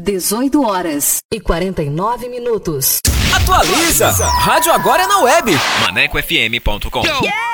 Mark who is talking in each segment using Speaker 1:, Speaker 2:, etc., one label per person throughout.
Speaker 1: 18 horas e 49 minutos.
Speaker 2: Atualiza! Rádio agora é na web.
Speaker 3: ManecoFM.com. Yeah!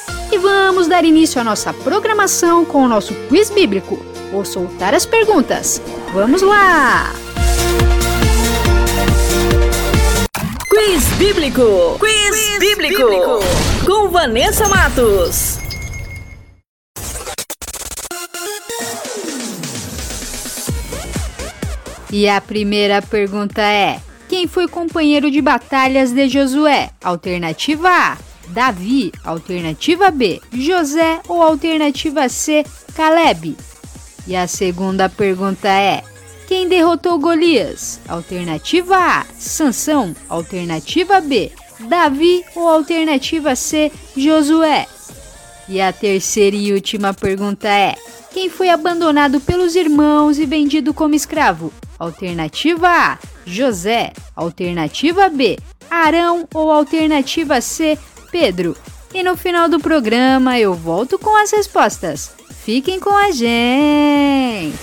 Speaker 4: E vamos dar início à nossa programação com o nosso quiz bíblico. Vou soltar as perguntas. Vamos lá!
Speaker 1: Quiz Bíblico! Quiz, Quiz bíblico. bíblico! Com Vanessa Matos.
Speaker 4: E a primeira pergunta é: Quem foi companheiro de batalhas de Josué? Alternativa A: Davi, alternativa B, José ou alternativa C, Caleb? E a segunda pergunta é: Quem derrotou Golias? Alternativa A: Sansão. Alternativa B: Davi ou alternativa C: Josué? E a terceira e última pergunta é: quem foi abandonado pelos irmãos e vendido como escravo? Alternativa A: José. Alternativa B: Arão ou alternativa C: Pedro. E no final do programa eu volto com as respostas. Fiquem com a gente!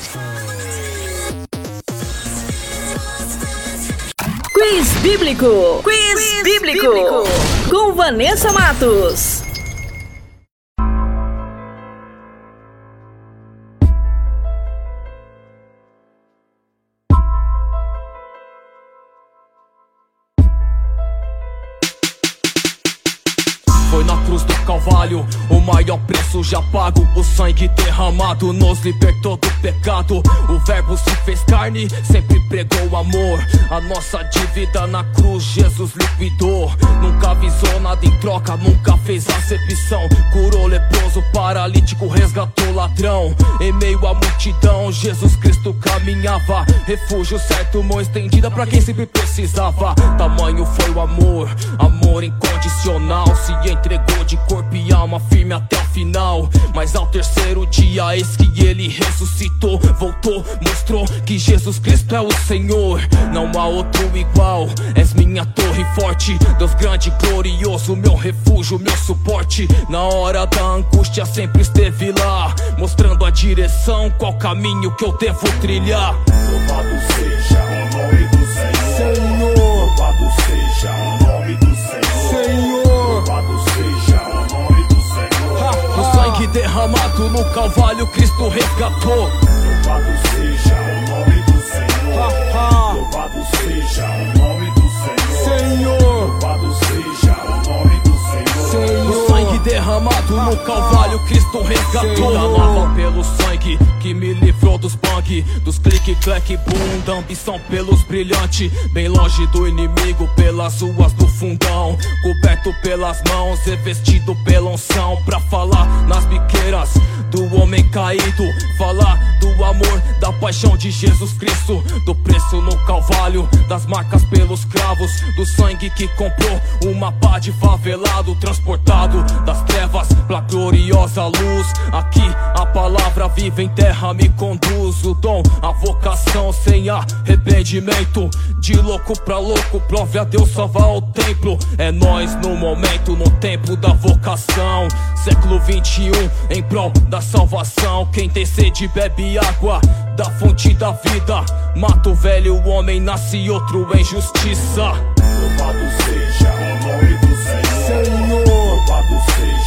Speaker 1: Quiz Bíblico! Quiz, Quiz bíblico. bíblico! Com Vanessa Matos.
Speaker 5: Preço já pago. O sangue derramado nos libertou do pecado. O Verbo se fez carne, sempre pregou amor. A nossa dívida na cruz, Jesus liquidou. Nunca avisou nada em troca, nunca fez acepção. Curou leproso, paralítico, resgatou ladrão. Em meio à multidão, Jesus Cristo caminhava. Refúgio certo, mão estendida pra quem sempre precisava. Tamanho foi o amor, amor incondicional. Se entregou de cor corpo e alma firme até o final. Mas ao terceiro dia, eis que ele ressuscitou, voltou, mostrou que Jesus Cristo é o Senhor. Não há outro igual, és minha torre forte, Deus grande e glorioso, meu refúgio, meu suporte. Na hora da angústia sempre esteve lá, mostrando a direção, qual caminho que eu devo trilhar.
Speaker 6: Louvado seja o nome do Senhor. Senhor. Louvado seja o nome
Speaker 5: derramado no Calvário, Cristo resgatou.
Speaker 6: Louvado seja o nome do Senhor. Louvado seja o nome do Senhor. Senhor. Louvado seja o nome do Senhor. Senhor.
Speaker 5: Derramado no Calvário, Cristo resgatou. Nova pelo sangue que me livrou dos bang, dos clique, clack, boom, da ambição pelos brilhantes. Bem longe do inimigo, pelas ruas do fundão. Coberto pelas mãos, revestido pela unção. Pra falar nas biqueiras do homem caído. Falar do amor, da paixão de Jesus Cristo. Do preço no calvário, das marcas pelos cravos. Do sangue que comprou uma pá de favelado. Transportado das trevas pra gloriosa luz. Aqui a palavra viva em terra me conduz. O dom, a vocação sem arrependimento. De louco pra louco, prove a Deus salvar o templo. É nós no momento, no tempo da vocação. Século 21, em prol da salvação. Quem tem sede bebe água da fonte da vida. Mata o velho homem, nasce outro em justiça.
Speaker 6: Louvado seja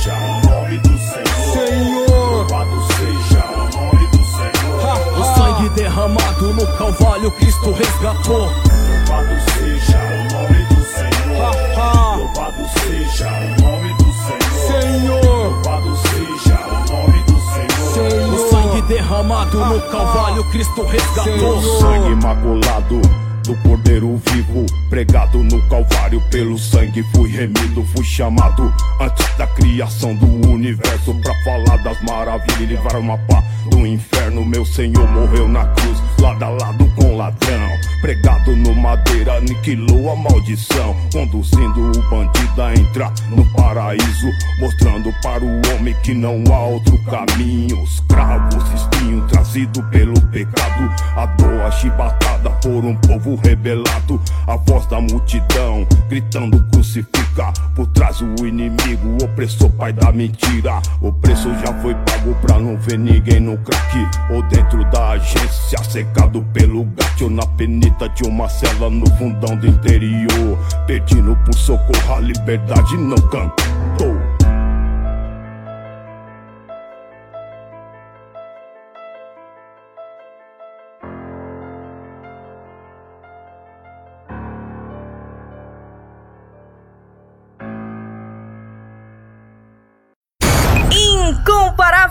Speaker 6: seja o nome do Senhor. Senhor. Louvado seja o nome do Senhor.
Speaker 5: O sangue derramado no Calvário, Cristo resgatou.
Speaker 6: Louvado seja o nome do Senhor. Louvado seja o nome do Senhor. Senhor. Louvado seja o nome do Senhor. Senhor.
Speaker 5: O sangue derramado no Calvário, Cristo resgatou.
Speaker 6: O sangue imaculado do Cordeiro vivo, pregado no Calvário, pelo sangue fui remido, fui chamado antes da criação do universo pra falar das maravilhas e livrar uma pá do inferno. Meu Senhor morreu na cruz, lado a lado com ladrão, pregado no madeira, aniquilou a maldição, conduzindo o bandido a entrar no paraíso, mostrando para o homem que não há outro caminho. Escravos, espinho trazido pelo pecado, a dor, chibatada por um povo rebelado, a voz da multidão gritando crucifica. Por trás o inimigo, o opressor, pai da mentira. O preço já foi pago pra não ver ninguém no crack. Ou dentro da agência, secado pelo gato. Na penita de uma cela no fundão do interior. Pedindo por socorro, a liberdade não cantou.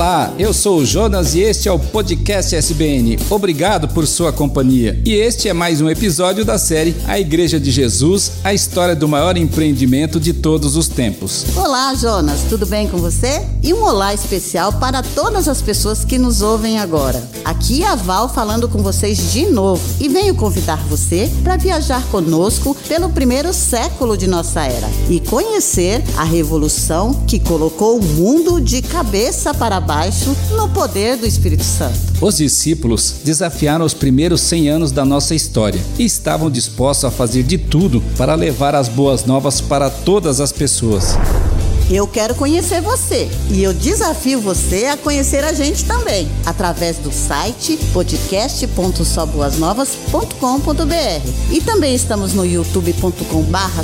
Speaker 7: Olá, eu sou o Jonas e este é o podcast SBN. Obrigado por sua companhia. E este é mais um episódio da série A Igreja de Jesus, a história do maior empreendimento de todos os tempos.
Speaker 8: Olá, Jonas, tudo bem com você? E um olá especial para todas as pessoas que nos ouvem agora. Aqui é a Val falando com vocês de novo e venho convidar você para viajar conosco pelo primeiro século de nossa era e conhecer a revolução que colocou o mundo de cabeça para baixo baixo no poder do Espírito Santo.
Speaker 7: Os discípulos desafiaram os primeiros 100 anos da nossa história e estavam dispostos a fazer de tudo para levar as boas novas para todas as pessoas.
Speaker 8: Eu quero conhecer você e eu desafio você a conhecer a gente também através do site podcast.soboasnovas.com.br e também estamos no youtube.com/barra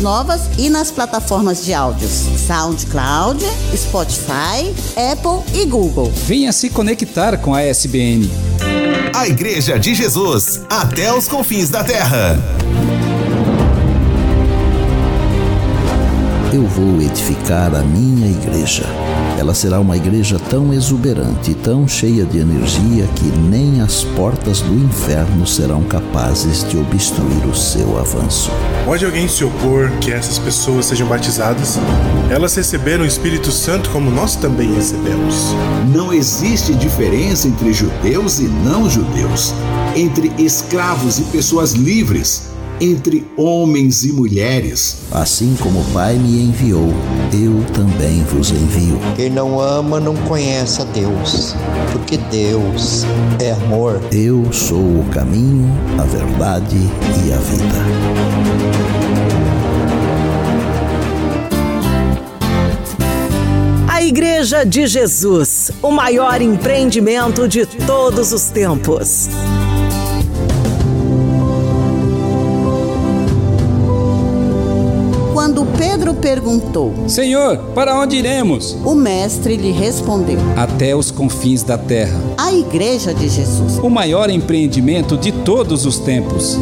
Speaker 8: Novas e nas plataformas de áudios SoundCloud, Spotify, Apple e Google.
Speaker 7: Venha se conectar com a SBN.
Speaker 9: A Igreja de Jesus até os confins da terra.
Speaker 10: Vou edificar a minha igreja. Ela será uma igreja tão exuberante, tão cheia de energia que nem as portas do inferno serão capazes de obstruir o seu avanço.
Speaker 11: Pode alguém se opor que essas pessoas sejam batizadas? Elas receberam o Espírito Santo como nós também recebemos.
Speaker 12: Não existe diferença entre judeus e não judeus, entre escravos e pessoas livres entre homens e mulheres.
Speaker 10: Assim como o Pai me enviou, eu também vos envio.
Speaker 13: Quem não ama não conhece a Deus, porque Deus é amor.
Speaker 10: Eu sou o caminho, a verdade e a vida.
Speaker 1: A Igreja de Jesus, o maior empreendimento de todos os tempos.
Speaker 8: Pedro perguntou:
Speaker 7: Senhor, para onde iremos?
Speaker 8: O mestre lhe respondeu:
Speaker 7: Até os confins da terra.
Speaker 8: A Igreja de Jesus.
Speaker 7: O maior empreendimento de todos os tempos.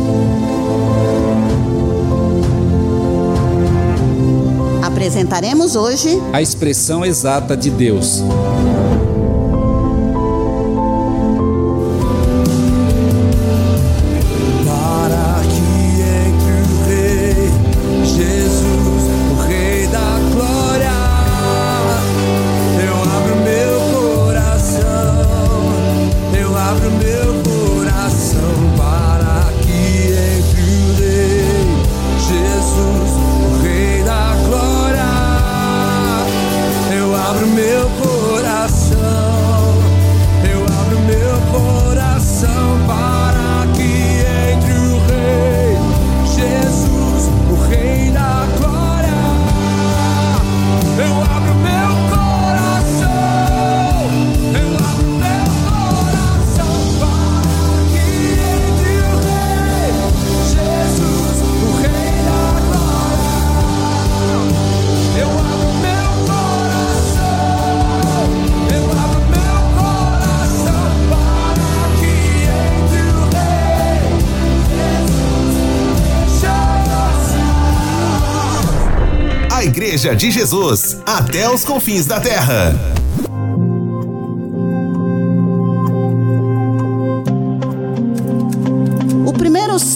Speaker 8: Apresentaremos hoje
Speaker 7: a expressão exata de Deus.
Speaker 9: Igreja de Jesus, até os confins da terra.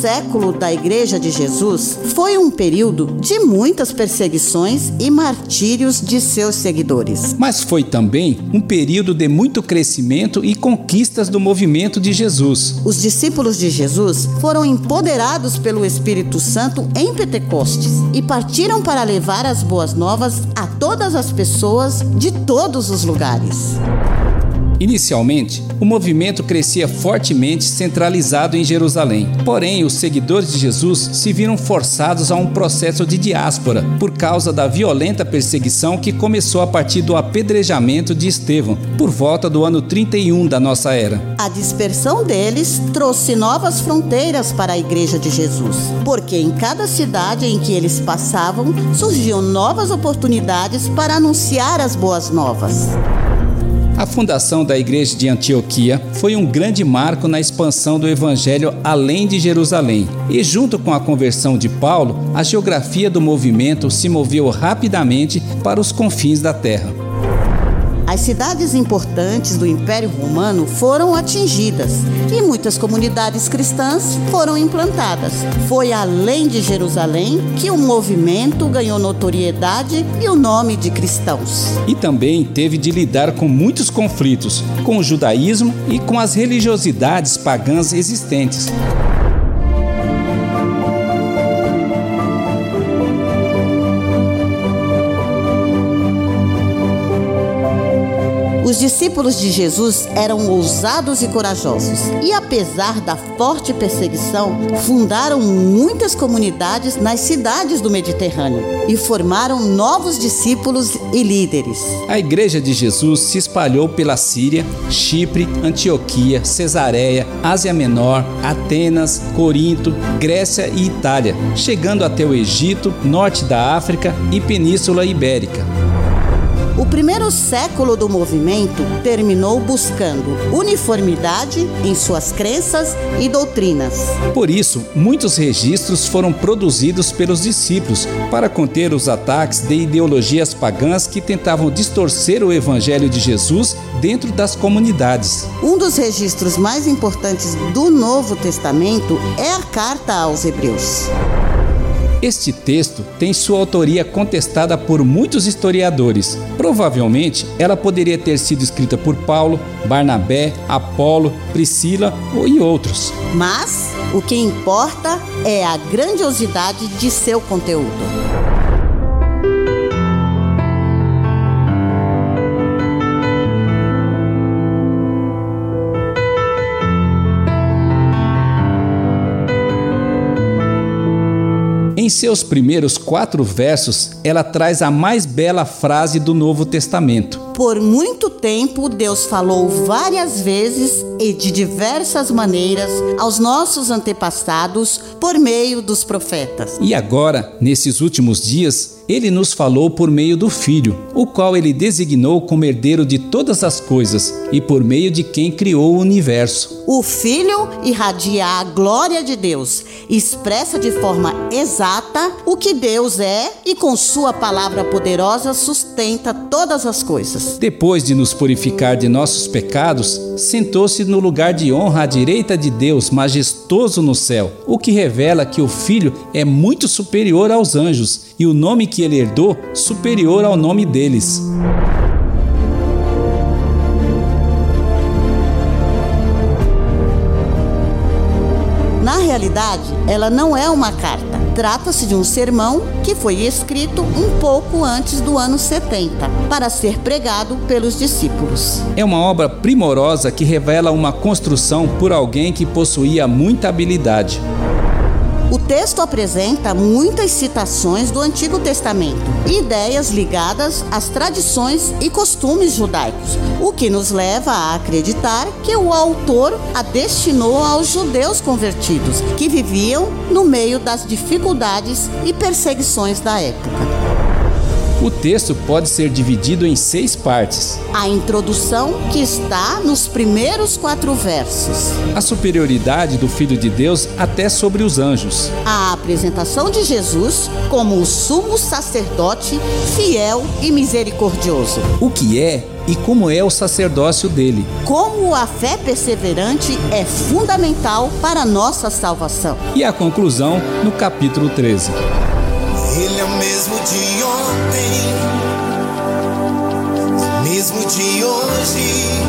Speaker 8: Século da Igreja de Jesus foi um período de muitas perseguições e martírios de seus seguidores.
Speaker 7: Mas foi também um período de muito crescimento e conquistas do movimento de Jesus.
Speaker 8: Os discípulos de Jesus foram empoderados pelo Espírito Santo em Pentecostes e partiram para levar as boas novas a todas as pessoas de todos os lugares.
Speaker 7: Inicialmente, o movimento crescia fortemente centralizado em Jerusalém. Porém, os seguidores de Jesus se viram forçados a um processo de diáspora por causa da violenta perseguição que começou a partir do apedrejamento de Estevão, por volta do ano 31 da nossa era.
Speaker 8: A dispersão deles trouxe novas fronteiras para a Igreja de Jesus, porque em cada cidade em que eles passavam surgiam novas oportunidades para anunciar as boas novas.
Speaker 7: A fundação da igreja de Antioquia foi um grande marco na expansão do evangelho além de Jerusalém. E junto com a conversão de Paulo, a geografia do movimento se moveu rapidamente para os confins da terra.
Speaker 8: As cidades importantes do Império Romano foram atingidas e muitas comunidades cristãs foram implantadas. Foi além de Jerusalém que o movimento ganhou notoriedade e o nome de cristãos.
Speaker 7: E também teve de lidar com muitos conflitos com o judaísmo e com as religiosidades pagãs existentes.
Speaker 8: Discípulos de Jesus eram ousados e corajosos e, apesar da forte perseguição, fundaram muitas comunidades nas cidades do Mediterrâneo e formaram novos discípulos e líderes.
Speaker 7: A Igreja de Jesus se espalhou pela Síria, Chipre, Antioquia, Cesareia, Ásia Menor, Atenas, Corinto, Grécia e Itália, chegando até o Egito, norte da África e Península Ibérica.
Speaker 8: O primeiro século do movimento terminou buscando uniformidade em suas crenças e doutrinas.
Speaker 7: Por isso, muitos registros foram produzidos pelos discípulos para conter os ataques de ideologias pagãs que tentavam distorcer o evangelho de Jesus dentro das comunidades.
Speaker 8: Um dos registros mais importantes do Novo Testamento é a carta aos Hebreus.
Speaker 7: Este texto tem sua autoria contestada por muitos historiadores. Provavelmente ela poderia ter sido escrita por Paulo, Barnabé, Apolo, Priscila e outros.
Speaker 8: Mas o que importa é a grandiosidade de seu conteúdo.
Speaker 7: Em seus primeiros quatro versos, ela traz a mais bela frase do Novo Testamento.
Speaker 8: Por muito tempo, Deus falou várias vezes e de diversas maneiras aos nossos antepassados por meio dos profetas.
Speaker 7: E agora, nesses últimos dias, ele nos falou por meio do Filho, o qual ele designou como herdeiro de todas as coisas e por meio de quem criou o universo.
Speaker 8: O Filho irradia a glória de Deus, expressa de forma exata o que Deus é e com sua palavra poderosa sustenta todas as coisas.
Speaker 7: Depois de nos purificar de nossos pecados, sentou-se no lugar de honra à direita de Deus, majestoso no céu, o que revela que o Filho é muito superior aos anjos e o nome que ele herdou superior ao nome deles.
Speaker 8: Na realidade, ela não é uma carta. Trata-se de um sermão que foi escrito um pouco antes do ano 70, para ser pregado pelos discípulos.
Speaker 7: É uma obra primorosa que revela uma construção por alguém que possuía muita habilidade.
Speaker 8: O texto apresenta muitas citações do Antigo Testamento, ideias ligadas às tradições e costumes judaicos, o que nos leva a acreditar que o autor a destinou aos judeus convertidos, que viviam no meio das dificuldades e perseguições da época.
Speaker 7: O texto pode ser dividido em seis partes.
Speaker 8: A introdução, que está nos primeiros quatro versos.
Speaker 7: A superioridade do Filho de Deus até sobre os anjos.
Speaker 8: A apresentação de Jesus como o sumo sacerdote fiel e misericordioso.
Speaker 7: O que é e como é o sacerdócio dele.
Speaker 8: Como a fé perseverante é fundamental para a nossa salvação.
Speaker 7: E a conclusão no capítulo 13.
Speaker 14: O mesmo de ontem, mesmo de hoje.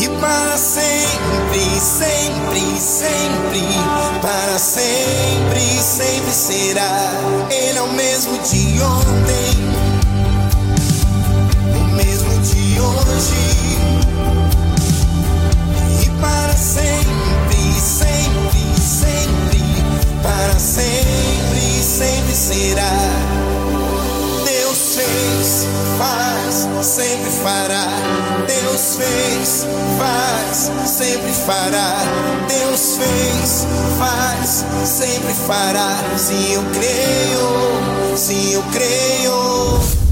Speaker 14: E para sempre, sempre, sempre, para sempre, sempre será. Ele é o mesmo de ontem, o mesmo de hoje. E para sempre, sempre, será. Deus fez, faz, sempre fará. Deus fez, faz, sempre fará. Deus fez, faz, sempre fará. Se eu creio, se eu creio.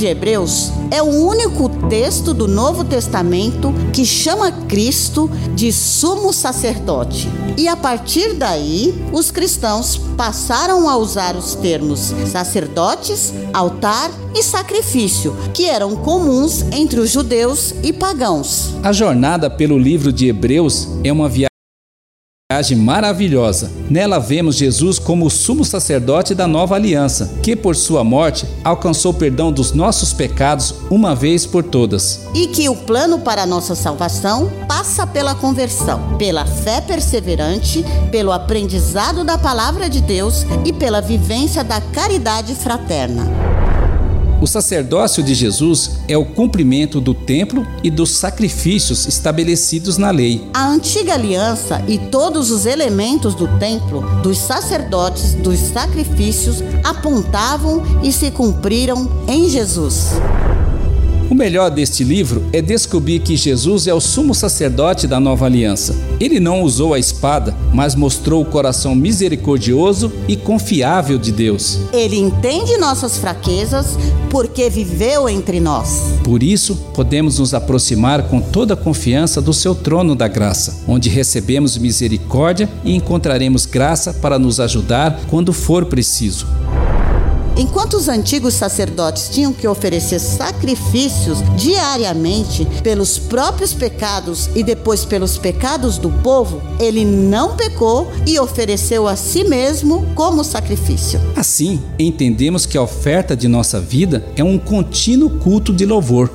Speaker 8: De Hebreus é o único texto do Novo Testamento que chama Cristo de sumo sacerdote. E a partir daí, os cristãos passaram a usar os termos sacerdotes, altar e sacrifício, que eram comuns entre os judeus e pagãos.
Speaker 7: A jornada pelo livro de Hebreus é uma viagem maravilhosa. Nela vemos Jesus como o sumo sacerdote da nova aliança, que por sua morte alcançou perdão dos nossos pecados uma vez por todas.
Speaker 8: E que o plano para a nossa salvação passa pela conversão, pela fé perseverante, pelo aprendizado da palavra de Deus e pela vivência da caridade fraterna.
Speaker 7: O sacerdócio de Jesus é o cumprimento do templo e dos sacrifícios estabelecidos na lei.
Speaker 8: A antiga aliança e todos os elementos do templo, dos sacerdotes, dos sacrifícios apontavam e se cumpriram em Jesus.
Speaker 7: O melhor deste livro é descobrir que Jesus é o sumo sacerdote da nova aliança. Ele não usou a espada, mas mostrou o coração misericordioso e confiável de Deus.
Speaker 8: Ele entende nossas fraquezas porque viveu entre nós.
Speaker 7: Por isso, podemos nos aproximar com toda a confiança do seu trono da graça, onde recebemos misericórdia e encontraremos graça para nos ajudar quando for preciso.
Speaker 8: Enquanto os antigos sacerdotes tinham que oferecer sacrifícios diariamente pelos próprios pecados e depois pelos pecados do povo, ele não pecou e ofereceu a si mesmo como sacrifício.
Speaker 7: Assim, entendemos que a oferta de nossa vida é um contínuo culto de louvor.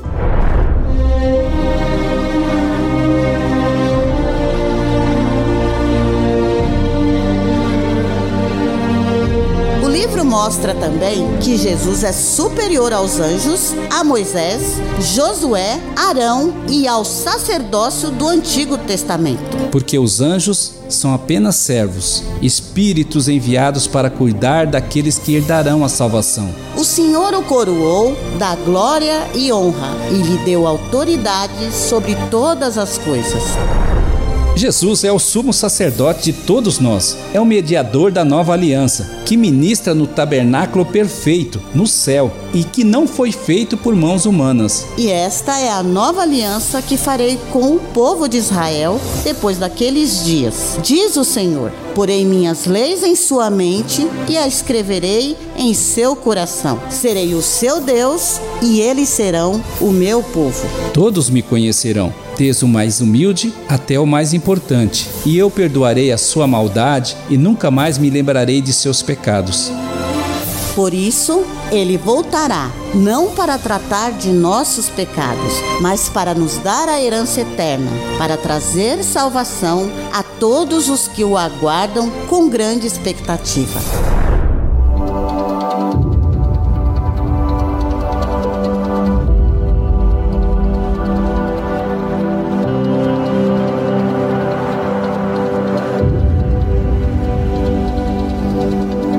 Speaker 8: Mostra também que Jesus é superior aos anjos, a Moisés, Josué, Arão e ao sacerdócio do Antigo Testamento.
Speaker 7: Porque os anjos são apenas servos, espíritos enviados para cuidar daqueles que herdarão a salvação.
Speaker 8: O Senhor o coroou da glória e honra e lhe deu autoridade sobre todas as coisas.
Speaker 7: Jesus é o sumo sacerdote de todos nós, é o mediador da nova aliança, que ministra no tabernáculo perfeito, no céu, e que não foi feito por mãos humanas.
Speaker 8: E esta é a nova aliança que farei com o povo de Israel depois daqueles dias. Diz o Senhor: Porei minhas leis em sua mente e a escreverei em seu coração. Serei o seu Deus e eles serão o meu povo.
Speaker 7: Todos me conhecerão, desde o mais humilde até o mais importante, e eu perdoarei a sua maldade e nunca mais me lembrarei de seus pecados.
Speaker 8: Por isso, ele voltará, não para tratar de nossos pecados, mas para nos dar a herança eterna, para trazer salvação a todos os que o aguardam com grande expectativa.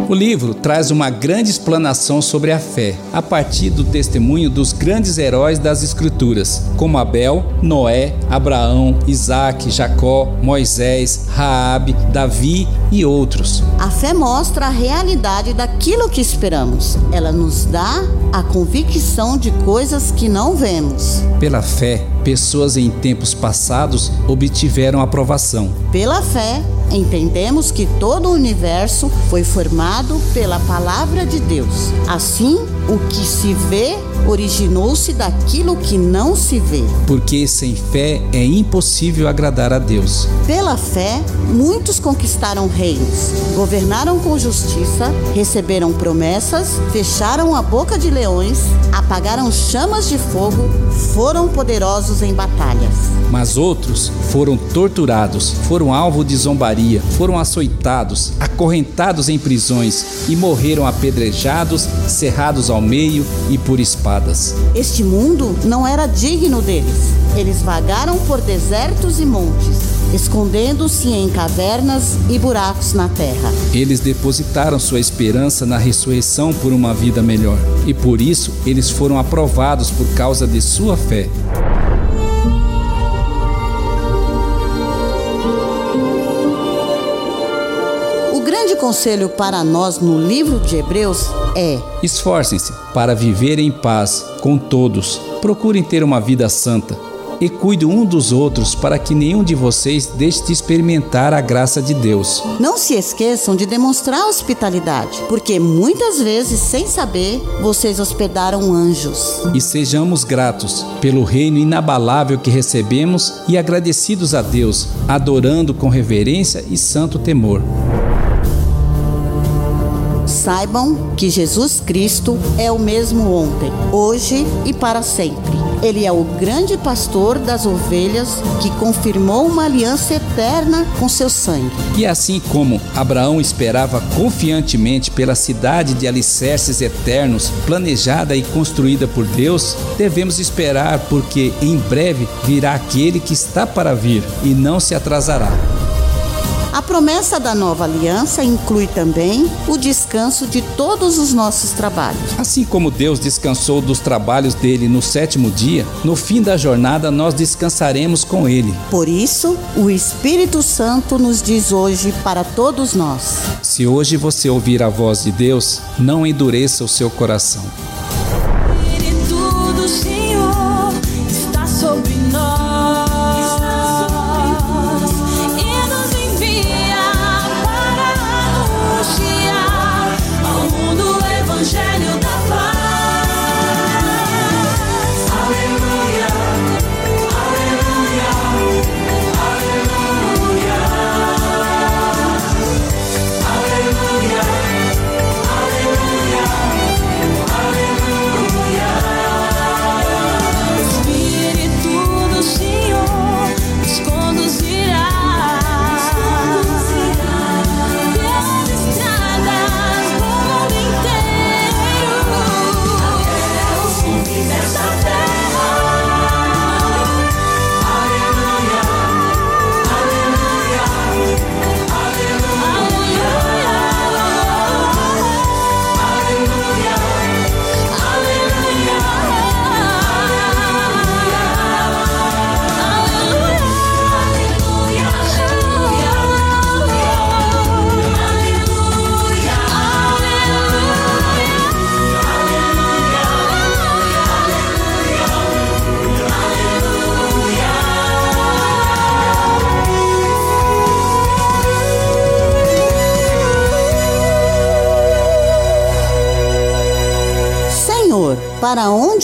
Speaker 7: O livro traz uma grande explanação sobre a fé, a partir do testemunho dos grandes heróis das Escrituras, como Abel, Noé, Abraão, Isaac, Jacó, Moisés, Raabe, Davi e outros.
Speaker 8: A fé mostra a realidade daquilo que esperamos. Ela nos dá a convicção de coisas que não vemos.
Speaker 7: Pela fé, pessoas em tempos passados obtiveram aprovação.
Speaker 8: Pela fé, entendemos que todo o universo foi formado pela palavra de Deus. Assim, o que se vê originou-se daquilo que não se vê.
Speaker 7: Porque sem fé é impossível agradar a Deus.
Speaker 8: Pela fé, muitos conquistaram reinos, governaram com justiça, receberam promessas, fecharam a boca de leões, apagaram chamas de fogo, foram poderosos em batalhas.
Speaker 7: Mas outros foram torturados, foram alvo de zombaria, foram açoitados, acorrentados em prisões e morreram apedrejados, cerrados ao meio e por espadas.
Speaker 8: Este mundo não era digno deles. Eles vagaram por desertos e montes, escondendo-se em cavernas e buracos na terra.
Speaker 7: Eles depositaram sua esperança na ressurreição por uma vida melhor, e por isso eles foram aprovados por causa de sua fé.
Speaker 8: O grande conselho para nós no livro de Hebreus é:
Speaker 7: Esforcem-se para viver em paz com todos. Procurem ter uma vida santa e cuidem um dos outros para que nenhum de vocês deixe de experimentar a graça de Deus.
Speaker 8: Não se esqueçam de demonstrar hospitalidade, porque muitas vezes, sem saber, vocês hospedaram anjos.
Speaker 7: E sejamos gratos pelo reino inabalável que recebemos e agradecidos a Deus, adorando com reverência e santo temor.
Speaker 8: Saibam que Jesus Cristo é o mesmo ontem, hoje e para sempre. Ele é o grande pastor das ovelhas que confirmou uma aliança eterna com seu sangue.
Speaker 7: E assim como Abraão esperava confiantemente pela cidade de alicerces eternos, planejada e construída por Deus, devemos esperar, porque em breve virá aquele que está para vir e não se atrasará.
Speaker 8: A promessa da nova aliança inclui também o descanso de todos os nossos trabalhos.
Speaker 7: Assim como Deus descansou dos trabalhos dele no sétimo dia, no fim da jornada nós descansaremos com ele.
Speaker 8: Por isso, o Espírito Santo nos diz hoje para todos nós:
Speaker 7: Se hoje você ouvir a voz de Deus, não endureça o seu coração.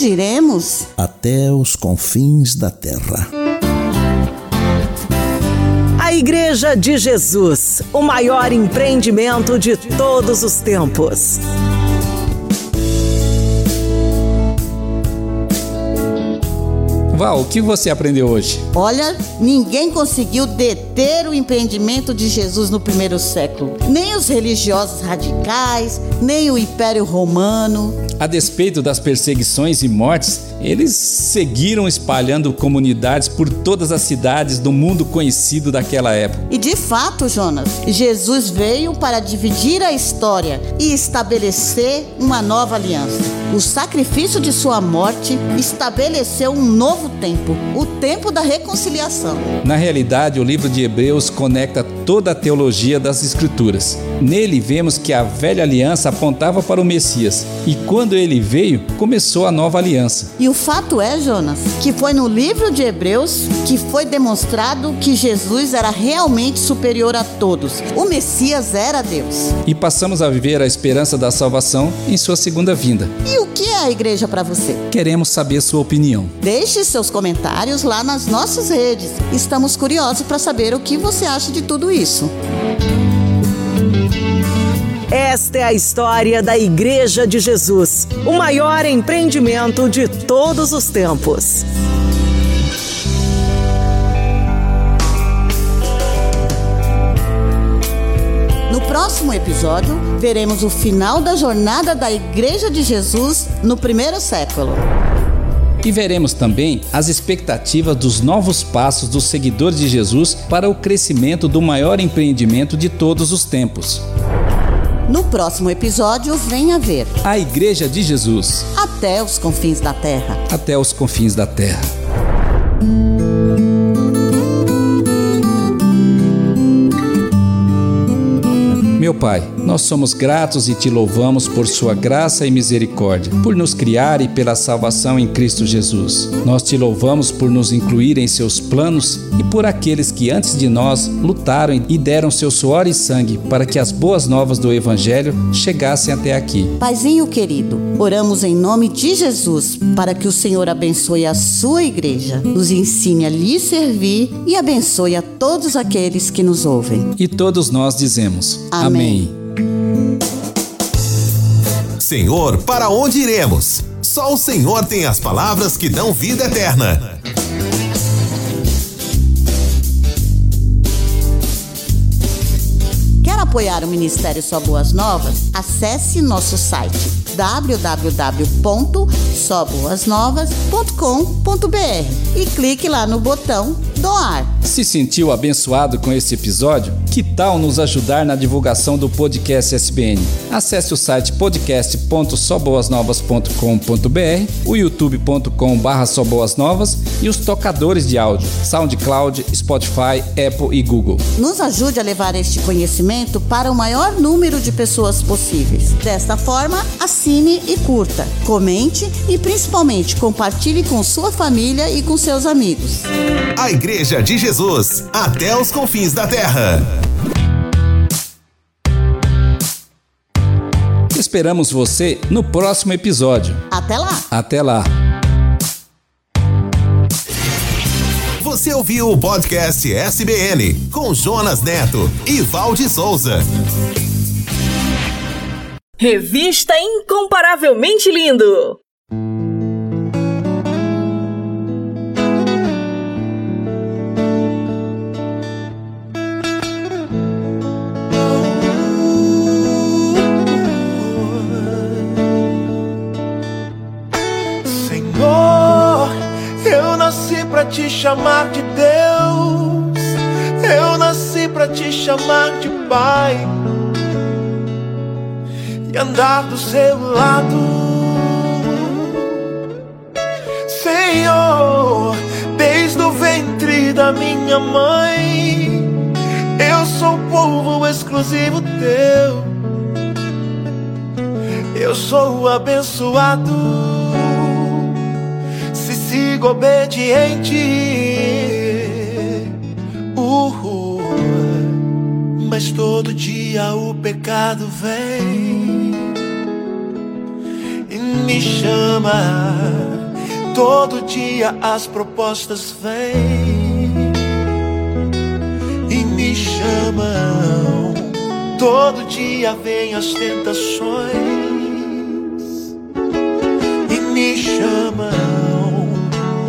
Speaker 8: Onde iremos?
Speaker 10: Até os confins da terra.
Speaker 15: A Igreja de Jesus, o maior empreendimento de todos os tempos.
Speaker 7: Val, o que você aprendeu hoje?
Speaker 8: Olha, ninguém conseguiu deter o empreendimento de Jesus no primeiro século. Nem os religiosos radicais, nem o Império Romano.
Speaker 7: A despeito das perseguições e mortes, eles seguiram espalhando comunidades por todas as cidades do mundo conhecido daquela época.
Speaker 8: E de fato, Jonas, Jesus veio para dividir a história e estabelecer uma nova aliança. O sacrifício de sua morte estabeleceu um novo tempo, o tempo da reconciliação.
Speaker 7: Na realidade, o livro de Hebreus conecta toda a teologia das Escrituras. Nele vemos que a velha aliança apontava para o Messias e quando ele veio, começou a nova aliança.
Speaker 8: E o fato é, Jonas, que foi no livro de Hebreus que foi demonstrado que Jesus era realmente superior a todos. O Messias era Deus.
Speaker 7: E passamos a viver a esperança da salvação em sua segunda vinda.
Speaker 8: E o que é a igreja para você?
Speaker 7: Queremos saber sua opinião.
Speaker 8: Deixe seus comentários lá nas nossas redes. Estamos curiosos para saber o que você acha de tudo isso.
Speaker 15: Esta é a história da Igreja de Jesus, o maior empreendimento de todos os tempos.
Speaker 8: Próximo episódio, veremos o final da jornada da Igreja de Jesus no primeiro século.
Speaker 7: E veremos também as expectativas dos novos passos dos seguidores de Jesus para o crescimento do maior empreendimento de todos os tempos.
Speaker 8: No próximo episódio, venha ver
Speaker 7: A Igreja de Jesus
Speaker 8: até os confins da terra.
Speaker 7: até os confins da terra. Meu Pai, nós somos gratos e te louvamos por Sua graça e misericórdia, por nos criar e pela salvação em Cristo Jesus. Nós te louvamos por nos incluir em seus planos e por aqueles que antes de nós lutaram e deram seu suor e sangue para que as boas novas do Evangelho chegassem até aqui.
Speaker 8: Paizinho querido, oramos em nome de Jesus para que o Senhor abençoe a sua igreja, nos ensine a lhe servir e abençoe a todos aqueles que nos ouvem.
Speaker 7: E todos nós dizemos:
Speaker 8: Amém.
Speaker 9: Senhor, para onde iremos? Só o Senhor tem as palavras que dão vida eterna.
Speaker 8: Quer apoiar o Ministério Só Boas Novas? Acesse nosso site www.soboasnovas.com.br e clique lá no botão doar.
Speaker 7: Se sentiu abençoado com esse episódio? Que tal nos ajudar na divulgação do podcast SBN? Acesse o site podcast.soboasnovas.com.br, o youtube.com.br soboasnovas e os tocadores de áudio SoundCloud, Spotify, Apple e Google.
Speaker 8: Nos ajude a levar este conhecimento para o maior número de pessoas possíveis. Desta forma, assine e curta, comente e principalmente compartilhe com sua família e com seus amigos.
Speaker 9: A Igreja de Jesus, até os confins da terra.
Speaker 7: Esperamos você no próximo episódio.
Speaker 8: Até lá!
Speaker 7: Até lá!
Speaker 9: Você ouviu o podcast SBN com Jonas Neto e Valde Souza.
Speaker 1: Revista Incomparavelmente Lindo.
Speaker 14: Te chamar de Deus. Eu nasci pra te chamar de Pai. E andar do seu lado. Senhor, desde o ventre da minha mãe, eu sou povo exclusivo teu. Eu sou abençoado obediente. Uhul. Mas todo dia o pecado vem e me chama. Todo dia as propostas vêm e me chamam. Todo dia vem as tentações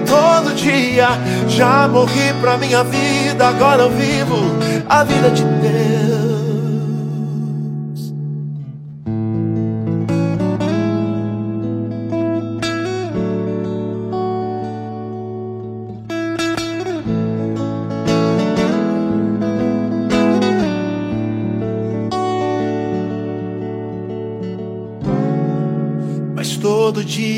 Speaker 14: todo dia. Já morri pra minha vida, agora eu vivo a vida de Deus.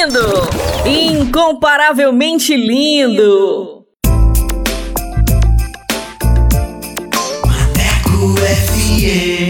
Speaker 1: Lindo! Incomparavelmente lindo!
Speaker 14: Maneco FM.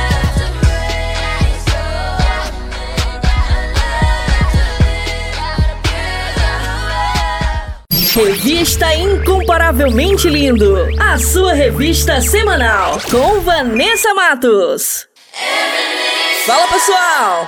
Speaker 1: Revista Incomparavelmente Lindo, a sua revista semanal com Vanessa Matos. Fala pessoal,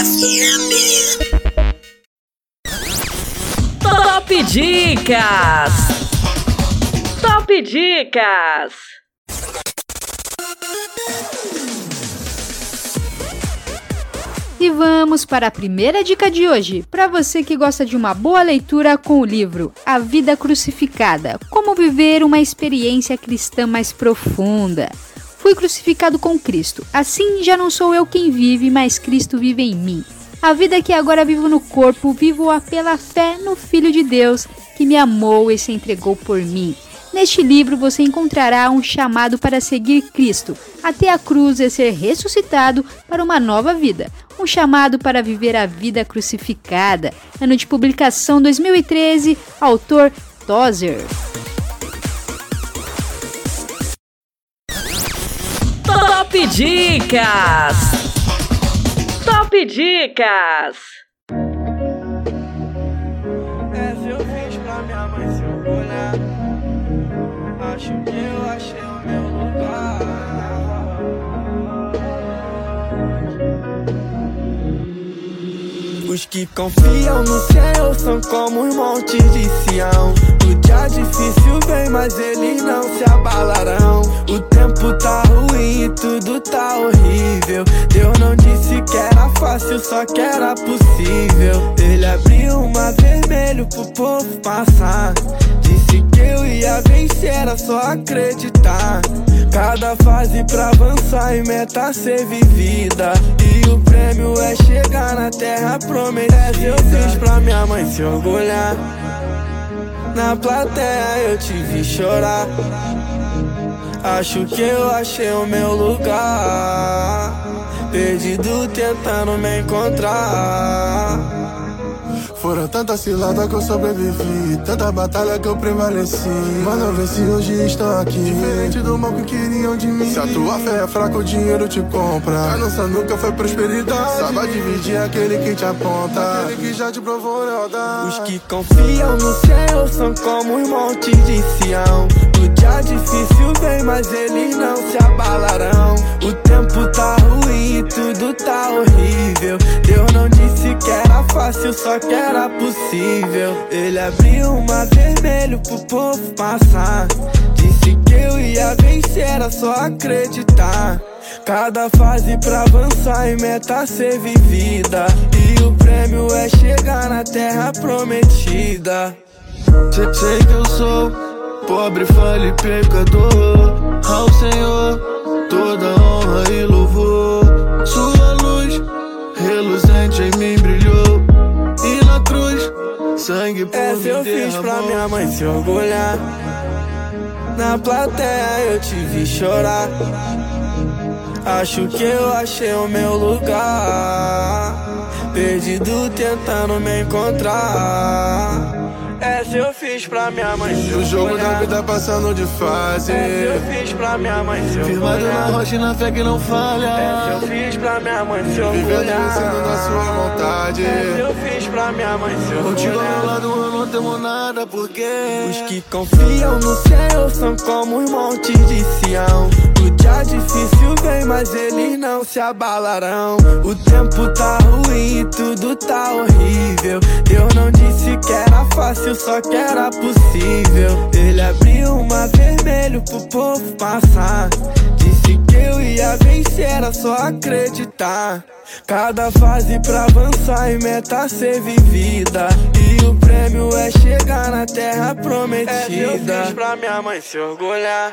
Speaker 14: FM.
Speaker 1: Top Dicas! Top Dicas!
Speaker 4: E vamos para a primeira dica de hoje, para você que gosta de uma boa leitura com o livro A Vida Crucificada: Como viver uma experiência cristã mais profunda. Fui crucificado com Cristo. Assim já não sou eu quem vive, mas Cristo vive em mim. A vida que agora vivo no corpo, vivo-a pela fé no Filho de Deus, que me amou e se entregou por mim. Neste livro você encontrará um chamado para seguir Cristo até a cruz e ser ressuscitado para uma nova vida. Um chamado para viver a vida crucificada. Ano de publicação 2013, autor Tozer.
Speaker 1: Top Dicas! Top Dicas!
Speaker 16: Acho achei o meu lugar. Os que confiam no Senhor são como os montes de Sião. O dia difícil vem, mas eles não se abalarão. O tempo tá ruim e tudo tá horrível. Deus não disse que era fácil, só que era possível. Ele abriu um mar vermelho pro povo passar. Disse que eu ia vencer, era só acreditar. Cada fase pra avançar e meta ser vivida. E o prêmio é chegar na terra prometida. Eu fiz pra minha mãe se orgulhar. Na plateia eu te vi chorar. Acho que eu achei o meu lugar. Perdido tentando me encontrar.
Speaker 17: Foram tantas ciladas que eu sobrevivi Tanta batalha que eu prevaleci. Mano, vê se hoje estão aqui. Diferente do mal que queriam de mim. Se a tua fé é fraca, o dinheiro te compra. Ganância nunca foi prosperidade. Saiba dividir aquele que te aponta. Aquele que já te provou lealdade.
Speaker 16: Os que confiam no Senhor são como os montes de Sião. O dia difícil vem, mas eles não se abalarão. O tempo tá ruim e tudo tá horrível. Deus não disse que era fácil, só que era possível. Ele abriu um mar vermelho pro povo passar. Disse que eu ia vencer, era só acreditar. Cada fase pra avançar e meta ser vivida. E o prêmio é chegar na terra prometida.
Speaker 17: Sei, que eu sou pobre, falho pecador. Ao Senhor, toda honra e louvor. Sangue por
Speaker 16: Essa eu fiz pra minha mãe se orgulhar. Na plateia eu te vi chorar. Acho que eu achei o meu lugar. Perdido tentando me encontrar. Essa eu fiz pra minha mãe se
Speaker 17: E o jogo da vida passando de fase.
Speaker 16: Essa eu fiz pra minha mãe se
Speaker 17: Firmado na rocha e na fé que não falha.
Speaker 16: Essa eu fiz pra minha mãe se
Speaker 17: Vivendo
Speaker 16: orgulhar.
Speaker 17: vencendo na sua vontade.
Speaker 16: Essa eu fiz pra minha mãe se
Speaker 17: Contigo ao meu lado eu não temo nada, porque
Speaker 16: Os que confiam no Senhor são como os montes de Sião. O dia difícil vem, mas eles não se abalarão. O tempo tá ruim e tudo tá horrível. Deus não disse que era fácil, só que era possível. Ele abriu um mar vermelho pro povo passar. Disse que eu ia vencer, era só acreditar. Cada fase pra avançar e meta ser vivida. E o prêmio é chegar na terra prometida. eu fiz pra minha mãe se orgulhar.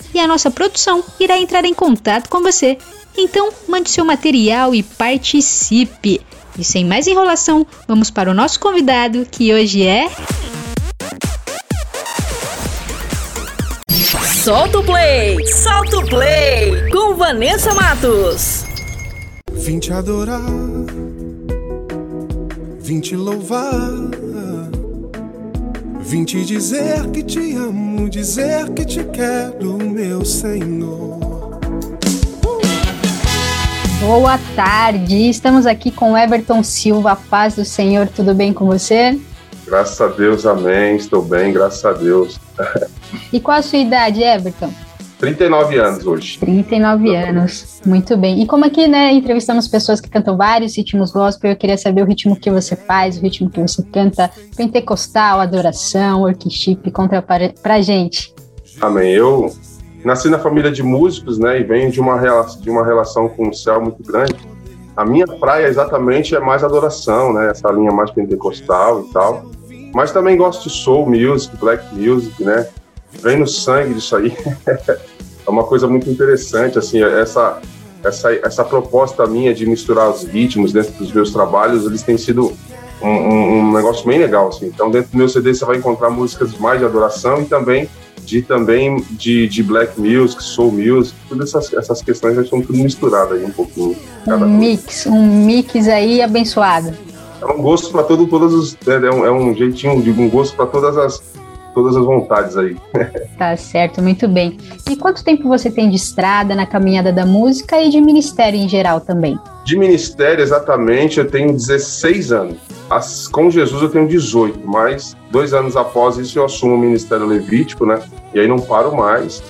Speaker 4: e a nossa produção irá entrar em contato com você. Então, mande seu material e participe. E sem mais enrolação, vamos para o nosso convidado, que hoje é.
Speaker 1: Solta o play! Solta o play! Com Vanessa Matos.
Speaker 17: Vim te adorar, vim te louvar, vim te dizer que te amo, dizer que te quero, meu Senhor.
Speaker 4: Boa tarde, estamos aqui com Everton Silva, paz do Senhor, tudo bem com você?
Speaker 18: Graças a Deus, amém, estou bem, graças a Deus.
Speaker 4: E qual a sua idade, Everton?
Speaker 18: 39 anos hoje.
Speaker 4: 39 anos, muito bem. E como aqui, né, entrevistamos pessoas que cantam vários ritmos gospel, eu queria saber o ritmo que você faz, o ritmo que você canta, pentecostal, adoração, worship, conta pra, pra gente.
Speaker 18: Amém. Eu nasci na família de músicos, né, e venho de uma, relação, de uma relação com o céu muito grande. A minha praia exatamente é mais adoração, né, essa linha mais pentecostal e tal. Mas também gosto de soul music, black music, né, vem no sangue disso aí. é uma coisa muito interessante, assim, essa, essa, essa proposta minha de misturar os ritmos dentro dos meus trabalhos, eles têm sido um, um, um negócio bem legal, assim. Então, dentro do meu CD você vai encontrar músicas mais de adoração e também de também de, de black music, soul music, todas essas, essas questões já estão tudo misturadas aí um pouquinho.
Speaker 4: Um mix, um mix aí abençoado.
Speaker 18: É um gosto para todo, todos os, é, é, um, é um jeitinho de um gosto para todas as todas as vontades aí.
Speaker 4: Tá certo, muito bem. E quanto tempo você tem de estrada na caminhada da música e de ministério em geral também?
Speaker 18: De ministério, exatamente, eu tenho 16 anos. As, com Jesus eu tenho 18, mas dois anos após isso eu assumo o ministério levítico, né? E aí não paro mais.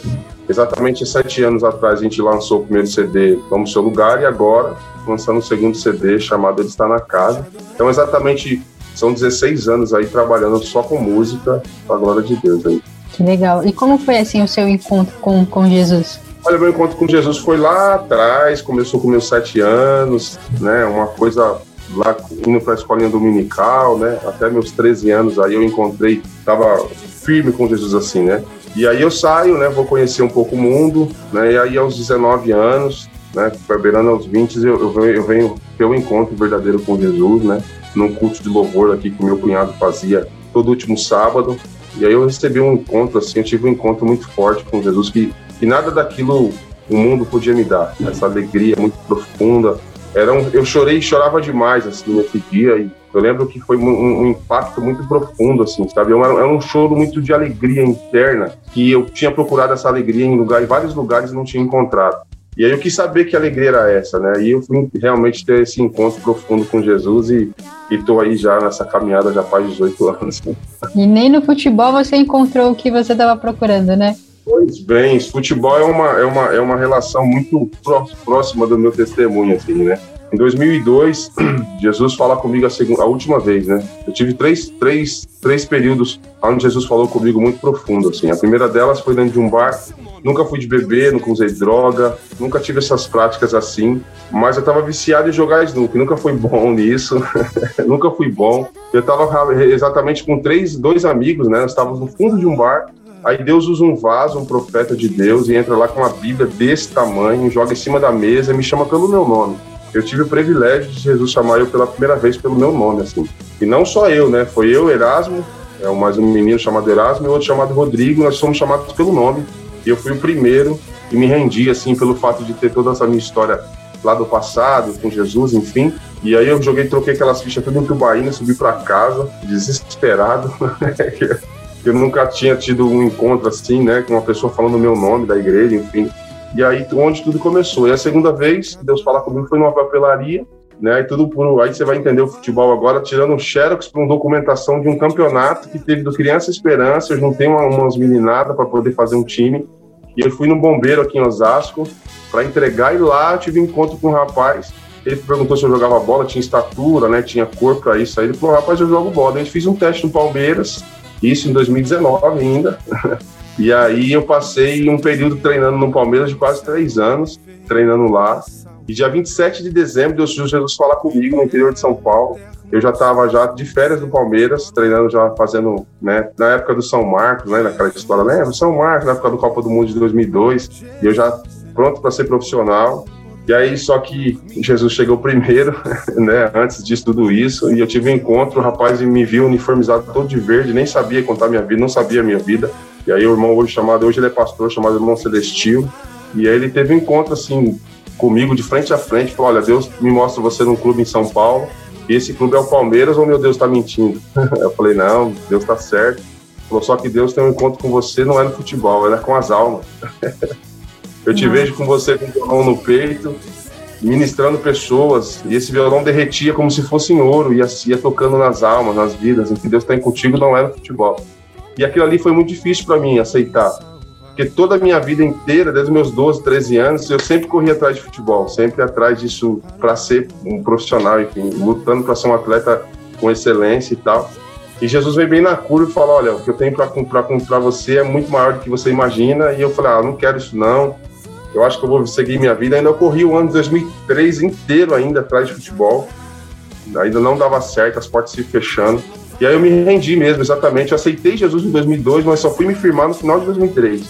Speaker 18: Exatamente sete anos atrás a gente lançou o primeiro CD Vamos Seu Lugar e agora lançando o segundo CD chamado Ele Está na Casa. Então exatamente são 16 anos aí trabalhando só com música, para a glória de Deus aí.
Speaker 4: Que legal. E como foi assim o seu encontro com, com Jesus?
Speaker 18: Olha, meu encontro com Jesus foi lá atrás, começou com meus sete anos, né? Uma coisa lá indo para a escolinha dominical, né? Até meus 13 anos aí eu encontrei, tava firme com Jesus assim, né? E aí eu saio, né? Vou conhecer um pouco o mundo, né? E aí aos 19 anos, né? Beirando aos 20, eu, eu, venho, eu venho ter um encontro verdadeiro com Jesus, né? Num culto de louvor aqui que meu cunhado fazia todo último sábado. E aí eu recebi um encontro, assim, eu tive um encontro muito forte com Jesus, que, que nada daquilo o mundo podia me dar. Essa alegria muito profunda. Era um, eu chorei e chorava demais, assim, nesse dia. E eu lembro que foi um, um impacto muito profundo, assim, sabe? Era, era, um choro muito de alegria interna, que eu tinha procurado essa alegria em, lugar, em vários lugares e não tinha encontrado. E aí eu quis saber que alegria era essa, né? E eu fui realmente ter esse encontro profundo com Jesus e, e tô aí já nessa caminhada já faz 18 anos.
Speaker 4: E nem no futebol você encontrou o que você estava procurando, né?
Speaker 18: Pois bem, futebol é uma, é uma, é uma relação muito próxima do meu testemunho, assim, né? Em 2002, Jesus fala comigo a, segunda, a última vez, né? Eu tive três, três, três períodos onde Jesus falou comigo muito profundo, assim. A primeira delas foi dentro de um bar Nunca fui de beber, nunca usei droga, nunca tive essas práticas assim, mas eu tava viciado em jogar snooker, nunca fui bom nisso, nunca fui bom. Eu tava exatamente com três, dois amigos, né? Nós estávamos no fundo de um bar, aí Deus usa um vaso, um profeta de Deus, e entra lá com uma Bíblia desse tamanho, joga em cima da mesa e me chama pelo meu nome. Eu tive o privilégio de Jesus chamar eu pela primeira vez pelo meu nome, assim. E não só eu, né? Foi eu, Erasmo, é mais um menino chamado Erasmo e outro chamado Rodrigo, nós somos chamados pelo nome. E eu fui o primeiro e me rendi, assim, pelo fato de ter toda essa minha história lá do passado, com Jesus, enfim. E aí eu joguei, troquei aquelas fichas tudo em Tubaína, subi para casa, desesperado. eu nunca tinha tido um encontro assim, né, com uma pessoa falando o meu nome da igreja, enfim. E aí onde tudo começou. E a segunda vez que Deus falar comigo foi numa papelaria, né? E tudo por aí você vai entender o futebol agora, tirando um xerox para uma documentação de um campeonato que teve do Criança Esperança. Eu juntei uma, umas meninadas para poder fazer um time. E eu fui no bombeiro aqui em Osasco para entregar e lá eu tive um encontro com um rapaz. Ele perguntou se eu jogava bola, tinha estatura, né? Tinha corpo para isso. Aí ele falou: rapaz, eu jogo bola. Gente fez um teste no Palmeiras, isso em 2019 ainda. e aí eu passei um período treinando no Palmeiras de quase três anos, treinando lá. E dia 27 de dezembro, Deus Jesus falar comigo no interior de São Paulo. Eu já estava já de férias no Palmeiras, treinando já fazendo, né, na época do São Marcos, né, naquela história, lembra? São Marcos, na época do Copa do Mundo de 2002, e eu já pronto para ser profissional. E aí, só que Jesus chegou primeiro, né, antes disso tudo isso, e eu tive um encontro, o rapaz me viu uniformizado todo de verde, nem sabia contar minha vida, não sabia minha vida. E aí o irmão hoje chamado, hoje ele é pastor, chamado irmão Celestio, e aí ele teve um encontro assim comigo de frente a frente, falou: Olha, Deus me mostra você num clube em São Paulo, e esse clube é o Palmeiras ou meu Deus está mentindo? eu falei: Não, Deus está certo. Falou: Só que Deus tem um encontro com você, não é no futebol, é com as almas. eu te uhum. vejo com você com o mão no peito, ministrando pessoas, e esse violão derretia como se fosse em ouro, ia, ia tocando nas almas, nas vidas, em que Deus tem contigo não é no futebol. E aquilo ali foi muito difícil para mim aceitar, porque toda a minha vida inteira, desde meus 12, 13 anos, eu sempre corri atrás de futebol, sempre atrás disso para ser um profissional, enfim, lutando para ser um atleta com excelência e tal. E Jesus veio bem na curva e falou: Olha, o que eu tenho para comprar para você é muito maior do que você imagina. E eu falei: Ah, não quero isso não. Eu acho que eu vou seguir minha vida. Ainda corri o ano de 2003 inteiro ainda atrás de futebol. Ainda não dava certo, as portas se fechando. E aí eu me rendi mesmo, exatamente. Eu aceitei Jesus em 2002, mas só fui me firmar no final de 2003.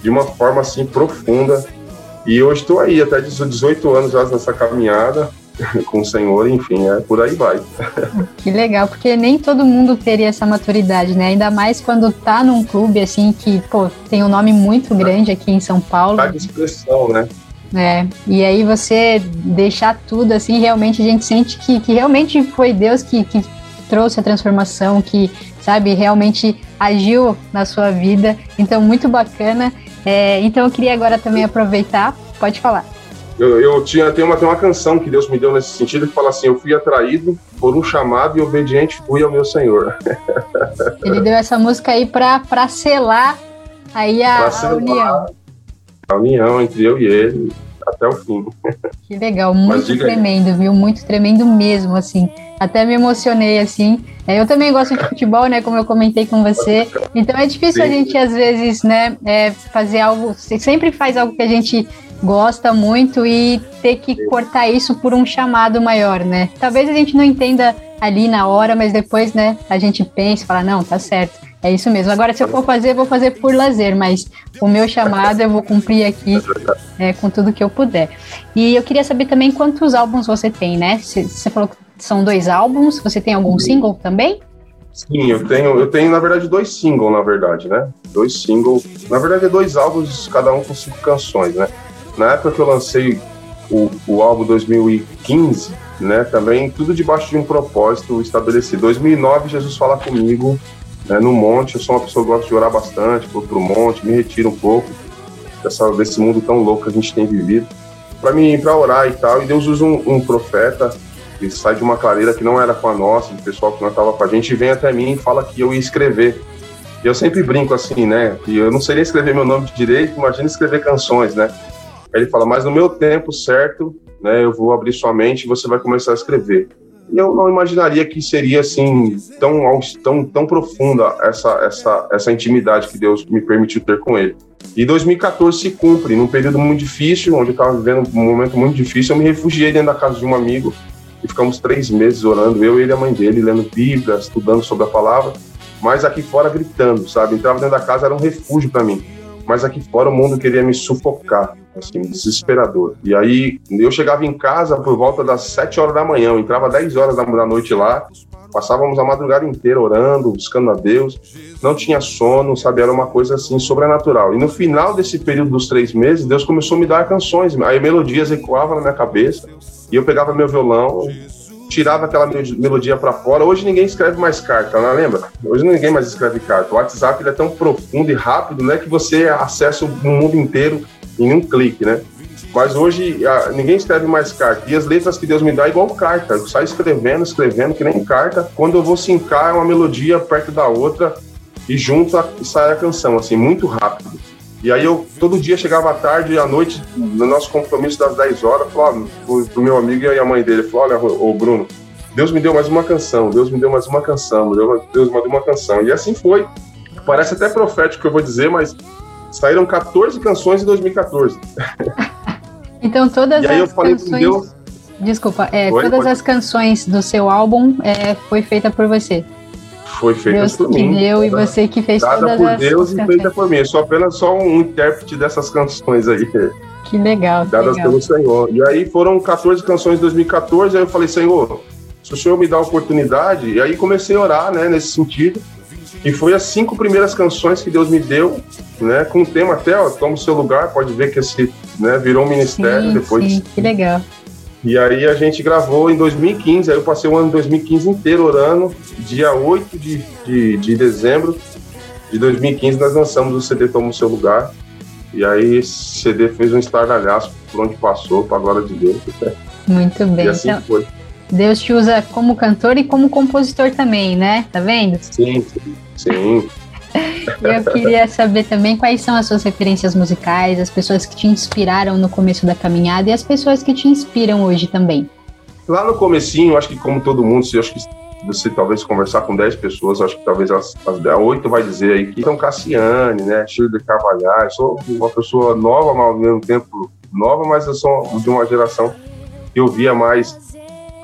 Speaker 18: De uma forma assim profunda. E hoje estou aí, até 18 anos já nessa caminhada. com o Senhor, enfim, é por aí vai.
Speaker 19: Que legal, porque nem todo mundo teria essa maturidade, né? Ainda mais quando tá num clube assim que, pô, tem um nome muito grande aqui em São Paulo.
Speaker 18: Tá de expressão, né?
Speaker 19: É, e aí você deixar tudo assim, realmente a gente sente que, que realmente foi Deus que, que trouxe a transformação, que, sabe, realmente agiu na sua vida. Então, muito bacana. É, então, eu queria agora também aproveitar, pode falar.
Speaker 18: Eu, eu tinha, tem uma, tem uma canção que Deus me deu nesse sentido que fala assim: Eu fui atraído por um chamado e obediente fui ao meu Senhor.
Speaker 19: Ele deu essa música aí para selar aí a, selar a união.
Speaker 18: A união entre eu e ele até o fim.
Speaker 19: Que legal, muito tremendo, aí. viu? Muito tremendo mesmo, assim. Até me emocionei, assim. É, eu também gosto de futebol, né? Como eu comentei com você. Então é difícil Sim. a gente, às vezes, né, é, fazer algo. Você sempre faz algo que a gente gosta muito e ter que cortar isso por um chamado maior, né? Talvez a gente não entenda ali na hora, mas depois, né, a gente pensa e fala, não, tá certo. É isso mesmo. Agora, se eu for fazer, vou fazer por lazer, mas o meu chamado eu vou cumprir aqui é, com tudo que eu puder. E eu queria saber também quantos álbuns você tem, né? Você falou que são dois álbuns, você tem algum single também?
Speaker 18: Sim, eu tenho, eu tenho, na verdade, dois singles, na verdade, né? Dois singles. Na verdade, é dois álbuns, cada um com cinco canções, né? Na época que eu lancei o, o álbum 2015, né, também tudo debaixo de um propósito estabelecido. 2009, Jesus fala comigo né, no monte. Eu sou uma pessoa que gosta de orar bastante, vou pro monte, me retiro um pouco dessa, desse mundo tão louco que a gente tem vivido, para mim para orar e tal. E Deus usa um, um, profeta que sai de uma clareira que não era com a nossa, do pessoal que não estava com a gente, e vem até mim e fala que eu ia escrever. E eu sempre brinco assim, né? Que eu não seria escrever meu nome direito, imagina escrever canções, né? Aí ele fala, mas no meu tempo certo, né, eu vou abrir sua mente e você vai começar a escrever. Eu não imaginaria que seria assim tão tão tão profunda essa essa essa intimidade que Deus me permitiu ter com ele. E 2014 se cumpre, num período muito difícil, onde eu estava vivendo um momento muito difícil, eu me refugiei dentro da casa de um amigo e ficamos três meses orando, eu, ele e a mãe dele, lendo Bíblia, estudando sobre a palavra, mas aqui fora gritando, sabe? Entrava dentro da casa, era um refúgio para mim mas aqui fora o mundo queria me sufocar, assim, desesperador. E aí eu chegava em casa por volta das 7 horas da manhã, eu entrava 10 horas da noite lá, passávamos a madrugada inteira orando, buscando a Deus, não tinha sono, sabe? Era uma coisa assim sobrenatural. E no final desse período dos três meses, Deus começou a me dar canções, aí melodias ecoavam na minha cabeça, e eu pegava meu violão, tirava aquela melodia para fora. Hoje ninguém escreve mais carta, não lembra? Hoje ninguém mais escreve carta. O WhatsApp é tão profundo e rápido, né, que você acessa o mundo inteiro em um clique, né? Mas hoje ninguém escreve mais carta. E as letras que Deus me dá é igual carta. Eu saio escrevendo, escrevendo, que nem carta. Quando eu vou sincar, uma melodia perto da outra e junta e sai a canção, assim, muito rápido. E aí eu todo dia chegava à tarde e à noite, no nosso compromisso das 10 horas, falava pro, pro meu amigo e a mãe dele, falou, olha, ô Bruno, Deus me deu mais uma canção, Deus me deu mais uma canção, Deus me deu uma canção. E assim foi. Parece até profético que eu vou dizer, mas saíram 14 canções em 2014.
Speaker 19: Então todas e aí as eu falei canções... Deus... Desculpa, é, Oi, todas pode... as canções do seu álbum é, foi feita por você
Speaker 18: foi feita
Speaker 19: Deus
Speaker 18: por
Speaker 19: que
Speaker 18: mim.
Speaker 19: deu e você que fez
Speaker 18: dada
Speaker 19: todas
Speaker 18: por Deus e feita por mim. Eu sou apenas só um intérprete dessas canções aí.
Speaker 19: Que legal. Que
Speaker 18: dadas
Speaker 19: legal.
Speaker 18: pelo Senhor. E aí foram 14 canções em 2014. Aí eu falei, Senhor, se o Senhor me dá a oportunidade. E aí comecei a orar, né, nesse sentido. E foi as cinco primeiras canções que Deus me deu, né, com o tema até, ó, toma o seu lugar. Pode ver que esse, né, virou um ministério
Speaker 19: sim,
Speaker 18: depois.
Speaker 19: Sim, que legal.
Speaker 18: E aí a gente gravou em 2015, aí eu passei o ano 2015 inteiro orando. Dia 8 de, de, de dezembro de 2015 nós lançamos o CD Toma o Seu Lugar. E aí esse CD fez um estardalhaço por onde passou, para a glória de Deus.
Speaker 4: Muito bem.
Speaker 18: E assim
Speaker 4: então,
Speaker 18: foi.
Speaker 4: Deus te usa como cantor e como compositor também, né? Tá vendo?
Speaker 18: Sim, sim. sim.
Speaker 4: Eu queria saber também quais são as suas referências musicais, as pessoas que te inspiraram no começo da caminhada e as pessoas que te inspiram hoje também.
Speaker 18: Lá no comecinho, acho que como todo mundo, se acho que você talvez conversar com 10 pessoas, acho que talvez as, as 8 vai dizer aí que são Cassiane, né, Shirley Carvalhais, sou uma pessoa nova, mas ao mesmo tempo nova, mas eu sou de uma geração que eu via mais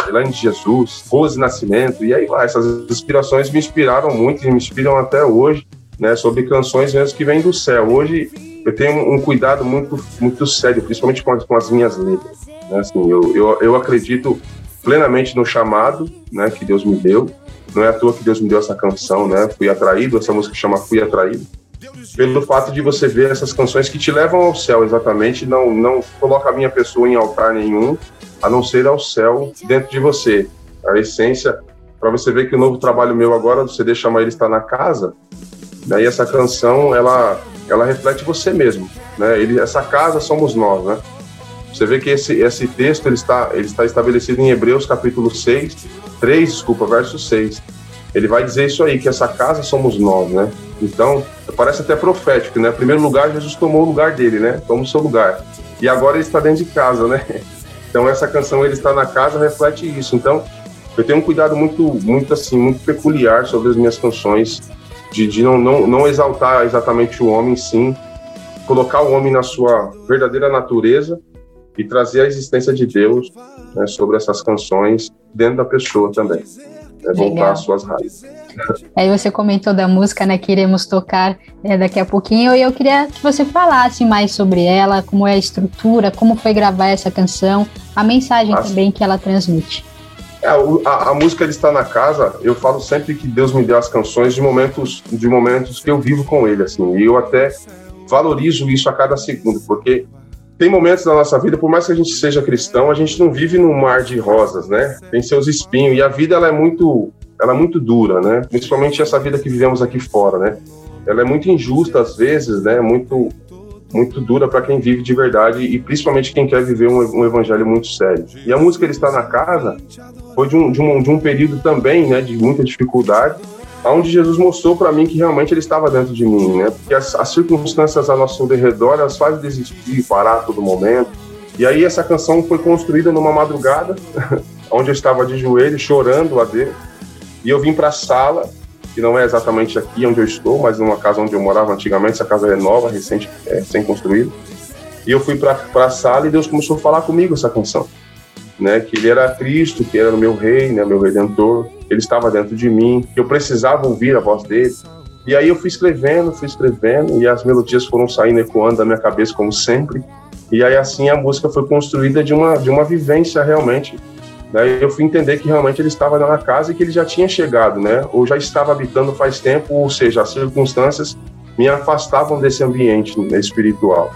Speaker 18: Elaine Jesus, Rose Nascimento, e aí vai, essas inspirações me inspiraram muito e me inspiram até hoje, né, sobre canções mesmo que vêm do céu. Hoje eu tenho um cuidado muito, muito sério, principalmente com as, com as minhas letras. Né, assim, eu, eu, eu acredito plenamente no chamado né, que Deus me deu. Não é à toa que Deus me deu essa canção, né? Fui atraído, essa música chama Fui Atraído. Pelo fato de você ver essas canções que te levam ao céu, exatamente, não, não coloca a minha pessoa em altar nenhum, a não ser ao céu dentro de você. A essência, para você ver que o novo trabalho meu agora, você deixa chama Ele Está na Casa, daí essa canção, ela, ela reflete você mesmo, né? Ele, essa casa somos nós, né? Você vê que esse, esse texto ele está, ele está estabelecido em Hebreus capítulo 6, 3, desculpa, verso 6. Ele vai dizer isso aí, que essa casa somos nós, né? Então, parece até profético, né? Em primeiro lugar, Jesus tomou o lugar dele, né? Toma o seu lugar. E agora ele está dentro de casa, né? Então, essa canção, ele está na casa, reflete isso. Então, eu tenho um cuidado muito, muito assim, muito peculiar sobre as minhas canções, de, de não, não, não exaltar exatamente o homem, sim, colocar o homem na sua verdadeira natureza, e trazer a existência de Deus né, sobre essas canções dentro da pessoa também. Né, voltar às suas raízes.
Speaker 4: Aí você comentou da música, né? Que iremos tocar é, daqui a pouquinho. E eu queria que você falasse mais sobre ela, como é a estrutura, como foi gravar essa canção, a mensagem Nossa. também que ela transmite.
Speaker 18: É, a, a, música ele está na casa. Eu falo sempre que Deus me deu as canções de momentos, de momentos que eu vivo com Ele, assim. E eu até valorizo isso a cada segundo, porque tem momentos da nossa vida, por mais que a gente seja cristão, a gente não vive num mar de rosas, né? Tem seus espinhos e a vida ela é muito, ela é muito dura, né? Principalmente essa vida que vivemos aqui fora, né? Ela é muito injusta às vezes, né? Muito muito dura para quem vive de verdade e principalmente quem quer viver um, um, evangelho muito sério. E a música Ele Está na Casa foi de um, de um, de um período também, né? De muita dificuldade, onde Jesus mostrou para mim que realmente ele estava dentro de mim, né? Porque as, as circunstâncias ao nosso redor, elas fazem desistir, parar a todo momento. E aí essa canção foi construída numa madrugada, onde eu estava de joelho, chorando a Deus. E eu vim para a sala, que não é exatamente aqui onde eu estou, mas numa casa onde eu morava antigamente, essa casa é nova, recente, é, recém-construída. E eu fui para a sala e Deus começou a falar comigo essa canção né, que ele era Cristo, que era o meu rei, né, meu redentor, ele estava dentro de mim, eu precisava ouvir a voz dele. E aí eu fui escrevendo, fui escrevendo, e as melodias foram saindo ecoando da minha cabeça como sempre. E aí assim a música foi construída de uma de uma vivência realmente. Daí eu fui entender que realmente ele estava na casa e que ele já tinha chegado, né? Ou já estava habitando faz tempo, ou seja, as circunstâncias me afastavam desse ambiente espiritual.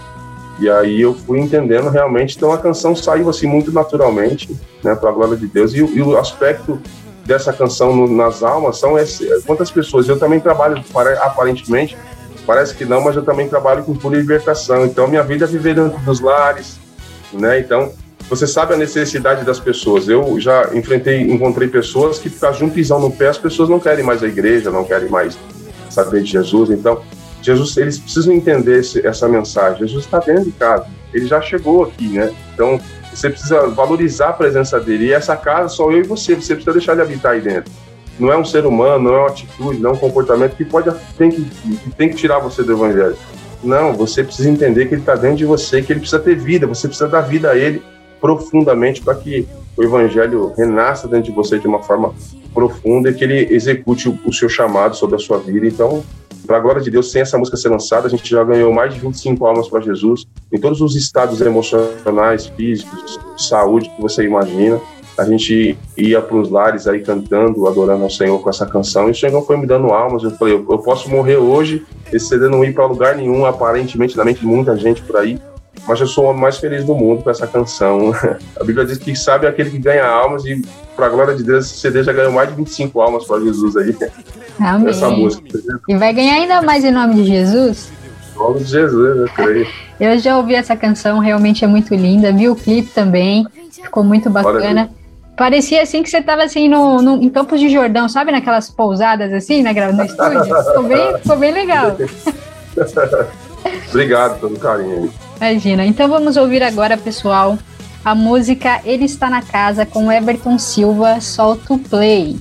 Speaker 18: E aí eu fui entendendo realmente, então a canção saiu assim muito naturalmente, né, para a glória de Deus. E, e, o aspecto dessa canção no, nas almas são esse, quantas pessoas. Eu também trabalho, aparentemente, parece que não, mas eu também trabalho com pura libertação. Então minha vida é viver dentro dos lares, né? Então você sabe a necessidade das pessoas. Eu já enfrentei, encontrei pessoas que ficar junto pisão no pé, as pessoas não querem mais a igreja, não querem mais saber de Jesus. Então Jesus, eles precisam entender esse, essa mensagem. Jesus está dentro de casa, ele já chegou aqui, né? Então, você precisa valorizar a presença dele. E essa casa só eu e você, você precisa deixar ele habitar aí dentro. Não é um ser humano, não é uma atitude, não é um comportamento que pode tem que, que tem que tirar você do evangelho. Não, você precisa entender que ele está dentro de você, que ele precisa ter vida, você precisa dar vida a ele profundamente para que o evangelho renasça dentro de você de uma forma profunda e que ele execute o, seu chamado sobre a sua vida. Então, para a glória de Deus, sem essa música ser lançada, a gente já ganhou mais de 25 almas para Jesus, em todos os estados emocionais, físicos, de saúde que você imagina. A gente ia para os lares aí cantando, adorando ao Senhor com essa canção, e o Senhor foi me dando almas. Eu falei, eu, posso morrer hoje, esse CD não ir para lugar nenhum, aparentemente, na mente de muita gente por aí, mas eu sou o homem mais feliz do mundo com essa canção. A Bíblia diz que sabe aquele que ganha almas e, para a glória de Deus, esse CD já ganhou mais de 25 almas para Jesus aí.
Speaker 4: Amém. Essa música. E vai ganhar ainda mais em nome de Jesus?
Speaker 18: nome de Jesus, eu creio.
Speaker 4: Eu já ouvi essa canção, realmente é muito linda. Vi o clipe também, ficou muito bacana. Parecia assim que você estava assim no, no, em Campos de Jordão, sabe? Naquelas pousadas assim, na, no estúdio. Ficou bem, ficou bem legal.
Speaker 18: Obrigado pelo carinho.
Speaker 4: Imagina. Então vamos ouvir agora, pessoal, a música Ele Está na Casa com Everton Silva, Solta o Play.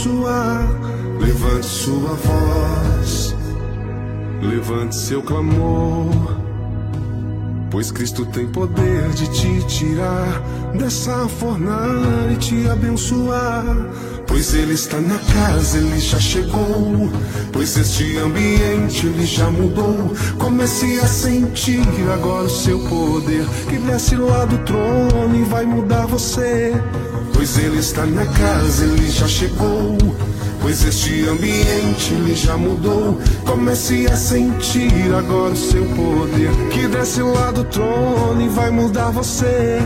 Speaker 17: Abençoar. Levante sua voz, levante seu clamor. Pois Cristo tem poder de te tirar dessa fornalha e te abençoar. Pois Ele está na casa, Ele já chegou. Pois este ambiente Ele já mudou. Comece a sentir agora o seu poder que desce lá do trono e vai mudar você. Pois Ele está na casa, Ele já chegou. Pois este ambiente ele já mudou. Comece a sentir agora o seu poder que desce lá do trono e vai mudar você.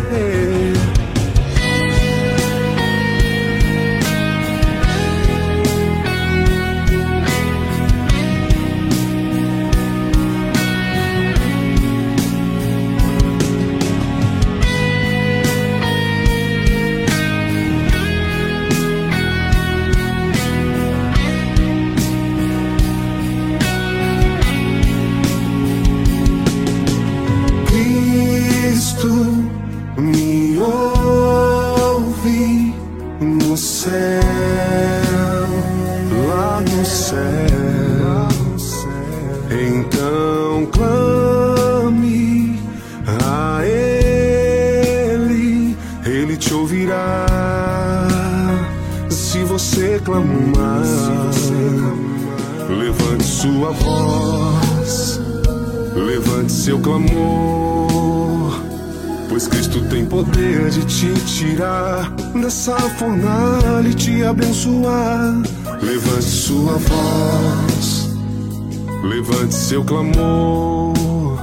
Speaker 17: Seu clamor,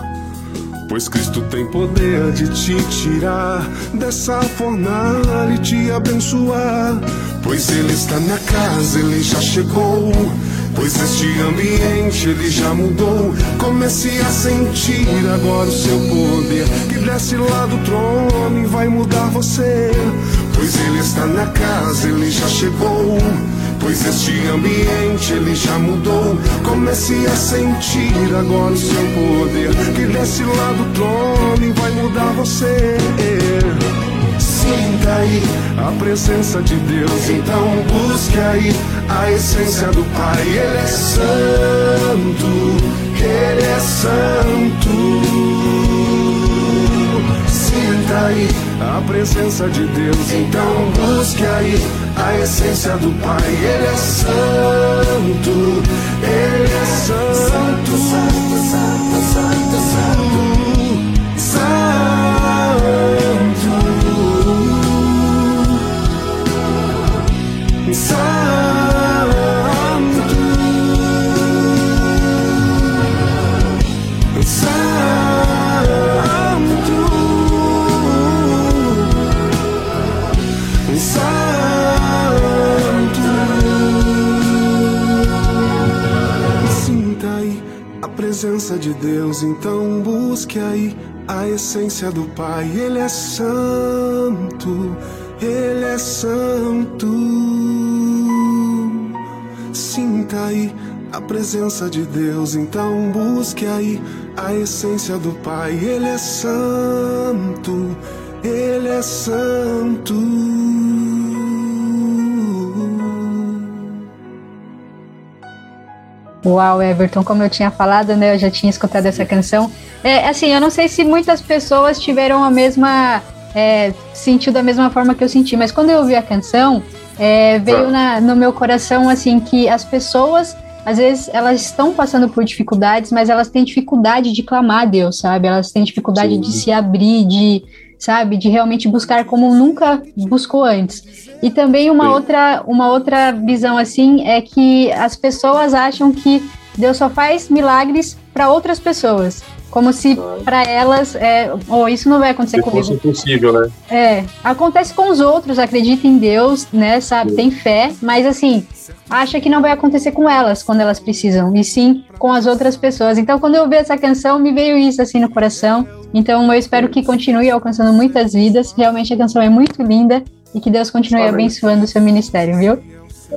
Speaker 17: pois Cristo tem poder de te tirar dessa fornalha e te abençoar. Pois Ele está na casa, Ele já chegou. Pois este ambiente ele já mudou. Comece a sentir agora o seu poder que desce lá do trono e vai mudar você. Pois ele está na casa, ele já chegou. Pois este ambiente ele já mudou. Comece a sentir agora o seu poder que desce lá do trono e vai mudar você. Sinta aí a presença de Deus, então busque aí a essência do Pai. Ele é santo, Ele é santo. Sinta aí a presença de Deus, então busque aí a essência do Pai. Ele é santo, Ele é santo, santo, santo, santo, santo, santo. Sinta presença de Deus, então busque aí a essência do Pai. Ele é santo, Ele é santo. Sinta aí a presença de Deus. Então busque aí a essência do Pai. Ele é santo, ele é santo.
Speaker 19: Uau, Everton, como eu tinha falado, né? Eu já tinha escutado essa canção. É, assim, eu não sei se muitas pessoas tiveram a mesma. É, sentiu da mesma forma que eu senti, mas quando eu ouvi a canção, é, veio na, no meu coração, assim, que as pessoas, às vezes, elas estão passando por dificuldades, mas elas têm dificuldade de clamar a Deus, sabe? Elas têm dificuldade Sim. de se abrir, de, sabe, de realmente buscar como nunca buscou antes. E também uma outra, uma outra visão assim é que as pessoas acham que Deus só faz milagres para outras pessoas. Como se para elas, é, oh, isso não vai acontecer
Speaker 18: se
Speaker 19: comigo.
Speaker 18: Fosse impossível, né?
Speaker 19: É, acontece com os outros, acredita em Deus, né, sabe, tem fé, mas assim, acha que não vai acontecer com elas quando elas precisam, e sim com as outras pessoas. Então, quando eu ouvi essa canção, me veio isso assim no coração. Então, eu espero que continue alcançando muitas vidas. Realmente a canção é muito linda e que Deus continue Amém. abençoando o seu ministério, viu?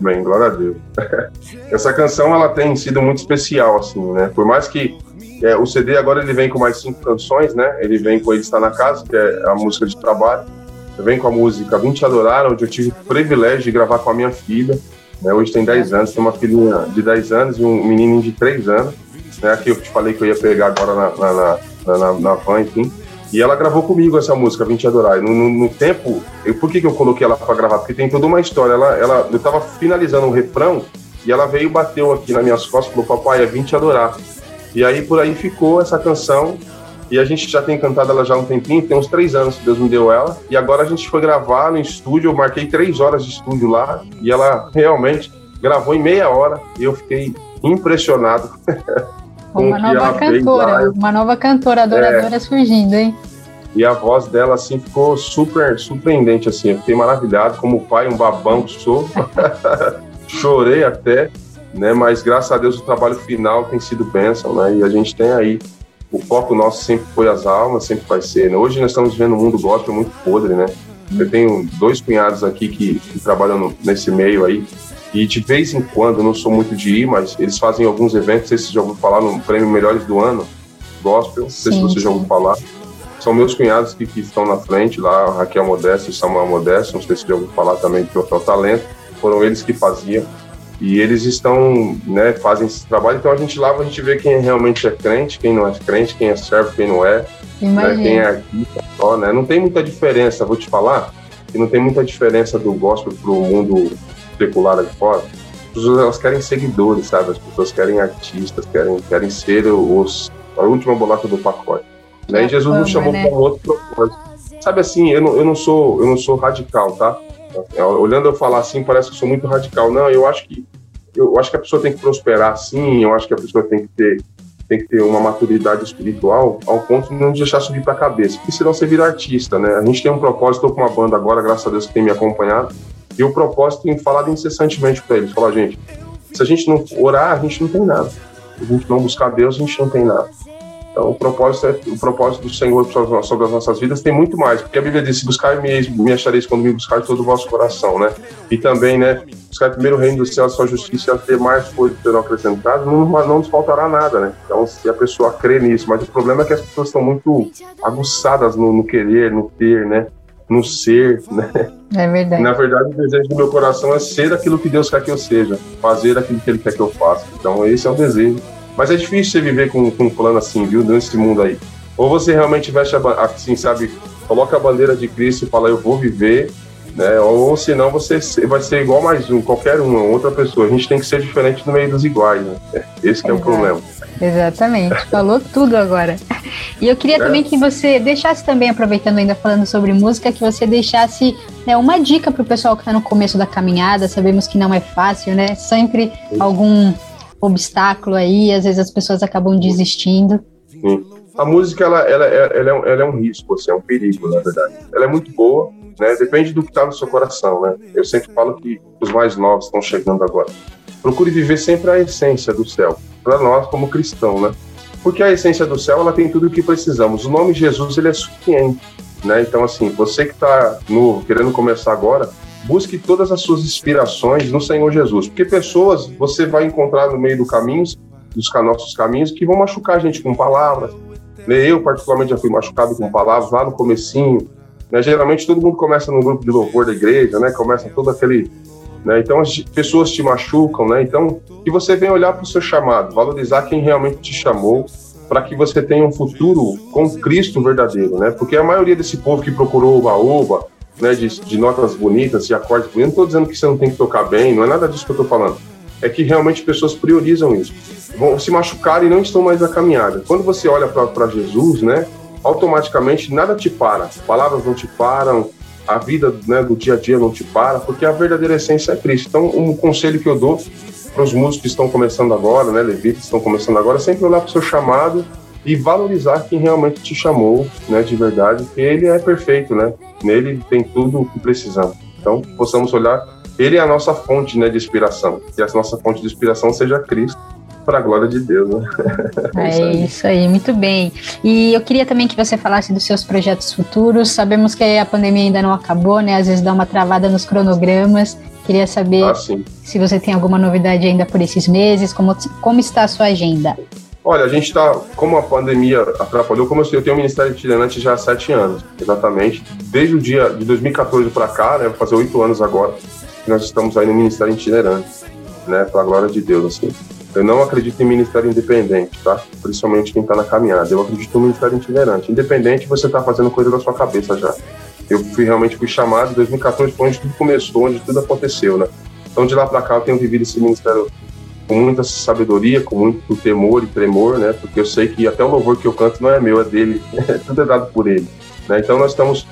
Speaker 18: Amém, glória a Deus. Essa canção ela tem sido muito especial, assim, né? Por mais que é, o CD agora ele vem com mais cinco canções, né? Ele vem com Ele Está na Casa, que é a música de trabalho. Vem com a música Vim Te Adorar, onde eu tive o privilégio de gravar com a minha filha. Né? Hoje tem 10 anos, tem uma filhinha de 10 anos e um menininho de 3 anos. Né? Eu te falei que eu ia pegar agora na, na, na, na, na van, enfim. E ela gravou comigo essa música, Vim Te Adorar. No, no, no tempo, eu, por que, que eu coloquei ela para gravar? Porque tem toda uma história. Ela, ela, eu tava finalizando um refrão e ela veio e bateu aqui nas minhas costas e falou: Papai, é Vim Te Adorar. E aí por aí ficou essa canção. E a gente já tem cantado ela já há um tempinho, tem uns três anos que Deus me deu ela. E agora a gente foi gravar no estúdio, eu marquei três horas de estúdio lá. E ela realmente gravou em meia hora. E eu fiquei impressionado.
Speaker 19: uma nova cantora, uma nova cantora adoradora é, surgindo, hein?
Speaker 18: E a voz dela, assim, ficou super surpreendente, assim. Eu fiquei maravilhado, como pai, um babão que sou. Chorei até né? Mas graças a Deus o trabalho final tem sido bênção, né? E a gente tem aí o foco nosso sempre foi as almas, sempre vai ser. Né? Hoje nós estamos vivendo um mundo gospel muito podre, né? Eu tenho dois cunhados aqui que, que trabalham no, nesse meio aí e de vez em quando, eu não sou muito de ir, mas eles fazem alguns eventos, não sei se você já ouviu falar no Prêmio Melhores do Ano, Gospel, não sei sim, se você sim. já ouviu falar. São meus cunhados que, que estão na frente lá, Raquel Modesto e Samuel Modesto, não sei se já ouviu falar também do Troféu Talento, foram eles que faziam. E eles estão, né, fazem esse trabalho, então a gente lá a gente vê quem realmente é crente, quem não é crente, quem é servo, quem não é, né, quem é artista só, né? Não tem muita diferença, vou te falar, que não tem muita diferença do gospel pro mundo secular aqui fora. As pessoas elas querem seguidores, sabe? As pessoas querem artistas, querem, querem ser os, a última bolacha do pacote. Né? E Jesus nos chamou né? para um outro propósito. Sabe assim, eu não, eu não sou eu não sou radical, tá? Olhando eu falar assim, parece que sou muito radical. Não, eu acho que eu acho que a pessoa tem que prosperar sim, eu acho que a pessoa tem que ter tem que ter uma maturidade espiritual ao ponto de não deixar subir para a cabeça, porque senão você vira artista, né? A gente tem um propósito, estou com uma banda agora, graças a Deus que tem me acompanhado, e o propósito tem falado incessantemente para eles, falar, gente, se a gente não orar, a gente não tem nada. Se a gente não buscar Deus, a gente não tem nada. Então, o propósito, é, o propósito do Senhor sobre as nossas vidas tem muito mais, porque a Bíblia diz: buscar me, me achareis quando me buscar todo o vosso coração, né? E também, né? Buscar primeiro o reino do céu, a sua justiça e as demais coisas serão acrescentadas, não, não nos faltará nada, né? Então, se a pessoa crê nisso, mas o problema é que as pessoas estão muito aguçadas no, no querer, no ter, né? No ser, né?
Speaker 19: É verdade.
Speaker 18: Na verdade, o desejo do meu coração é ser aquilo que Deus quer que eu seja, fazer aquilo que Ele quer que eu faça. Então, esse é o desejo mas é difícil você viver com, com um plano assim, viu? Nesse mundo aí. Ou você realmente veste, a, assim, sabe? Coloca a bandeira de Cristo e fala, eu vou viver, né? Ou, senão você vai ser igual mais um, qualquer um, outra pessoa. A gente tem que ser diferente no meio dos iguais, né? Esse que é o problema.
Speaker 19: Exatamente, falou tudo agora. E eu queria é. também que você deixasse também, aproveitando ainda falando sobre música, que você deixasse né, uma dica para o pessoal que está no começo da caminhada. Sabemos que não é fácil, né? Sempre algum obstáculo aí, às vezes as pessoas acabam desistindo.
Speaker 18: Sim. A música, ela, ela, ela, é, ela é um risco, assim, é um perigo, na verdade. Ela é muito boa, né? Depende do que está no seu coração, né? Eu sempre falo que os mais novos estão chegando agora. Procure viver sempre a essência do céu, para nós como cristão, né? Porque a essência do céu, ela tem tudo o que precisamos. O nome Jesus, ele é suficiente, né? Então, assim, você que está novo, querendo começar agora, busque todas as suas inspirações no Senhor Jesus, porque pessoas você vai encontrar no meio do caminho, dos nossos caminhos, que vão machucar a gente com palavras. Né? Eu, particularmente, já fui machucado com palavras lá no comecinho. Né? Geralmente, todo mundo começa no grupo de louvor da igreja, né? Começa todo aquele... Né? Então, as pessoas te machucam, né? Então, que você venha olhar para o seu chamado, valorizar quem realmente te chamou, para que você tenha um futuro com Cristo verdadeiro, né? Porque a maioria desse povo que procurou o oba né, de, de, notas bonitas, de acordes bonitos, não estou dizendo que você não tem que tocar bem, não é nada disso que eu estou falando. É que realmente pessoas priorizam isso. Vão se machucar e não estão mais na caminhada. Quando você olha para Jesus, né, automaticamente nada te para. Palavras não te param, a vida né, do dia a dia não te para, porque a verdadeira essência é Cristo. Então, um conselho que eu dou para os músicos que estão começando agora, né, levitas que estão começando agora, é sempre olhar para o seu chamado e valorizar quem realmente te chamou, né, de verdade, porque ele é perfeito, né? Nele tem tudo o que precisamos. Então, possamos olhar, ele é a nossa fonte, né, de inspiração. Que a nossa fonte de inspiração seja Cristo, para a glória de Deus, né?
Speaker 4: É, isso, aí. isso aí, muito bem. E eu queria também que você falasse dos seus projetos futuros. Sabemos que a pandemia ainda não acabou, né? Às vezes dá uma travada nos cronogramas. Queria saber ah, se você tem alguma novidade ainda por esses meses, como, como está a sua agenda?
Speaker 18: Olha, a gente está, como a pandemia atrapalhou, como eu tenho o Ministério Itinerante já há sete anos, exatamente. Desde o dia de 2014 para cá, né, fazer oito anos agora, nós estamos aí no Ministério Itinerante, né, para a glória de Deus, assim. Eu não acredito em ministério independente, tá? Principalmente quem está na caminhada. Eu acredito no ministério itinerante. Independente, você está fazendo coisa da sua cabeça já. Eu fui realmente fui chamado em 2014, foi onde tudo começou, onde tudo aconteceu, né? Então de lá para cá eu tenho vivido esse ministério com muita sabedoria, com muito temor e tremor, né? Porque eu sei que até o louvor que eu canto não é meu, é dele, tudo é dado por ele. Né? Então nós estamos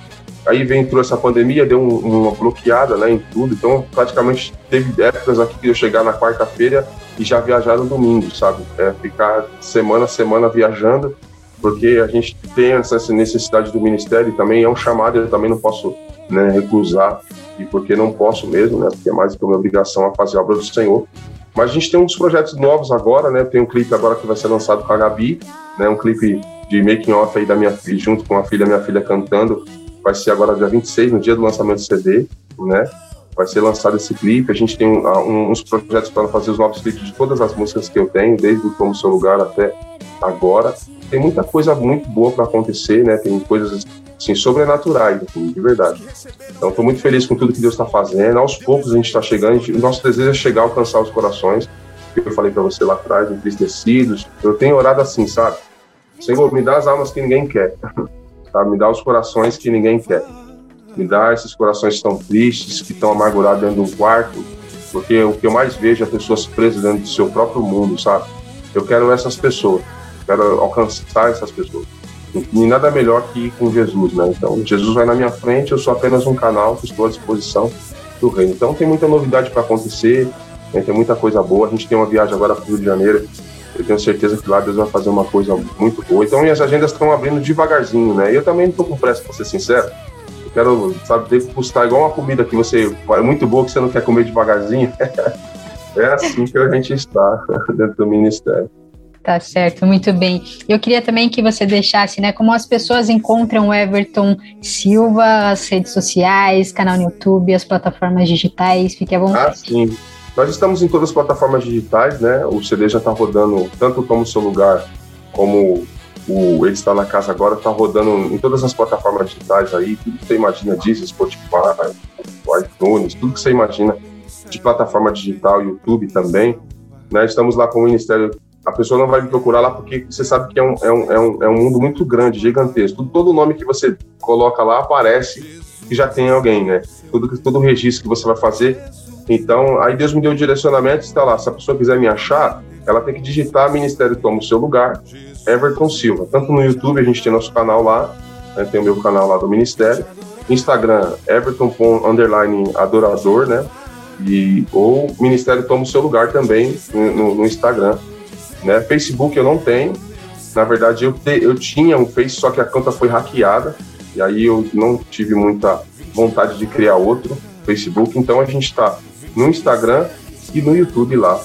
Speaker 18: aí vem entrou essa pandemia, deu um, uma bloqueada, né, em tudo. Então praticamente teve épocas aqui que eu chegar na quarta-feira e já viajar no domingo, sabe? É, ficar semana a semana viajando, porque a gente tem essa necessidade do ministério e também é um chamado, eu também não posso né, recusar e porque não posso mesmo, né? Porque é mais que uma obrigação a fazer a obra do Senhor. Mas a gente tem uns projetos novos agora, né? Tem um clipe agora que vai ser lançado com a Gabi, né? Um clipe de making off aí da minha filha, junto com a filha, minha filha cantando. Vai ser agora dia 26, no dia do lançamento do CD, né? Vai ser lançado esse clipe. A gente tem um, um, uns projetos para fazer os novos clipes de todas as músicas que eu tenho, desde o Como Seu Lugar até agora. Tem muita coisa muito boa para acontecer, né? Tem coisas assim, sobrenaturais, assim, de verdade. Então, estou muito feliz com tudo que Deus está fazendo. Aos poucos a gente está chegando, o nosso desejo é chegar alcançar os corações, que eu falei para você lá atrás, entristecidos. Eu tenho orado assim, sabe? Senhor, me dá as almas que ninguém quer, tá? me dá os corações que ninguém quer. Me dá esses corações que estão tristes, que estão amargurados dentro de um quarto, porque o que eu mais vejo é pessoas presas dentro do seu próprio mundo, sabe? Eu quero essas pessoas, quero alcançar essas pessoas. E nada melhor que ir com Jesus, né? Então, Jesus vai na minha frente, eu sou apenas um canal que estou à disposição do reino. Então, tem muita novidade para acontecer, né? tem muita coisa boa. A gente tem uma viagem agora para o Rio de Janeiro. Eu tenho certeza que lá Deus vai fazer uma coisa muito boa. Então, minhas agendas estão abrindo devagarzinho, né? E eu também não estou com pressa, para ser sincero. Eu quero, sabe, degustar igual uma comida que você é muito boa, que você não quer comer devagarzinho. é assim que a gente está dentro do ministério.
Speaker 4: Tá certo, muito bem. Eu queria também que você deixasse, né, como as pessoas encontram o Everton Silva, as redes sociais, canal no YouTube, as plataformas digitais, fique à vontade.
Speaker 18: Ah, sim. Nós estamos em todas as plataformas digitais, né? O CD já está rodando tanto como seu lugar, como o Ele Está na Casa agora, está rodando em todas as plataformas digitais aí, tudo que você imagina disso, Spotify, iTunes, tudo que você imagina de plataforma digital, YouTube também. Né? Estamos lá com o Ministério a pessoa não vai me procurar lá porque você sabe que é um, é um, é um, é um mundo muito grande, gigantesco. Todo nome que você coloca lá aparece que já tem alguém, né? Tudo, todo registro que você vai fazer. Então, aí Deus me deu o direcionamento, está lá. Se a pessoa quiser me achar, ela tem que digitar Ministério Toma o Seu Lugar, Everton Silva. Tanto no YouTube, a gente tem nosso canal lá, né? tem o meu canal lá do Ministério. Instagram, Everton underline adorador, né? E, ou Ministério Toma o Seu Lugar também no, no Instagram. Né? Facebook eu não tenho. Na verdade, eu, te, eu tinha um Face, só que a conta foi hackeada. E aí eu não tive muita vontade de criar outro Facebook. Então a gente está no Instagram e no YouTube lá,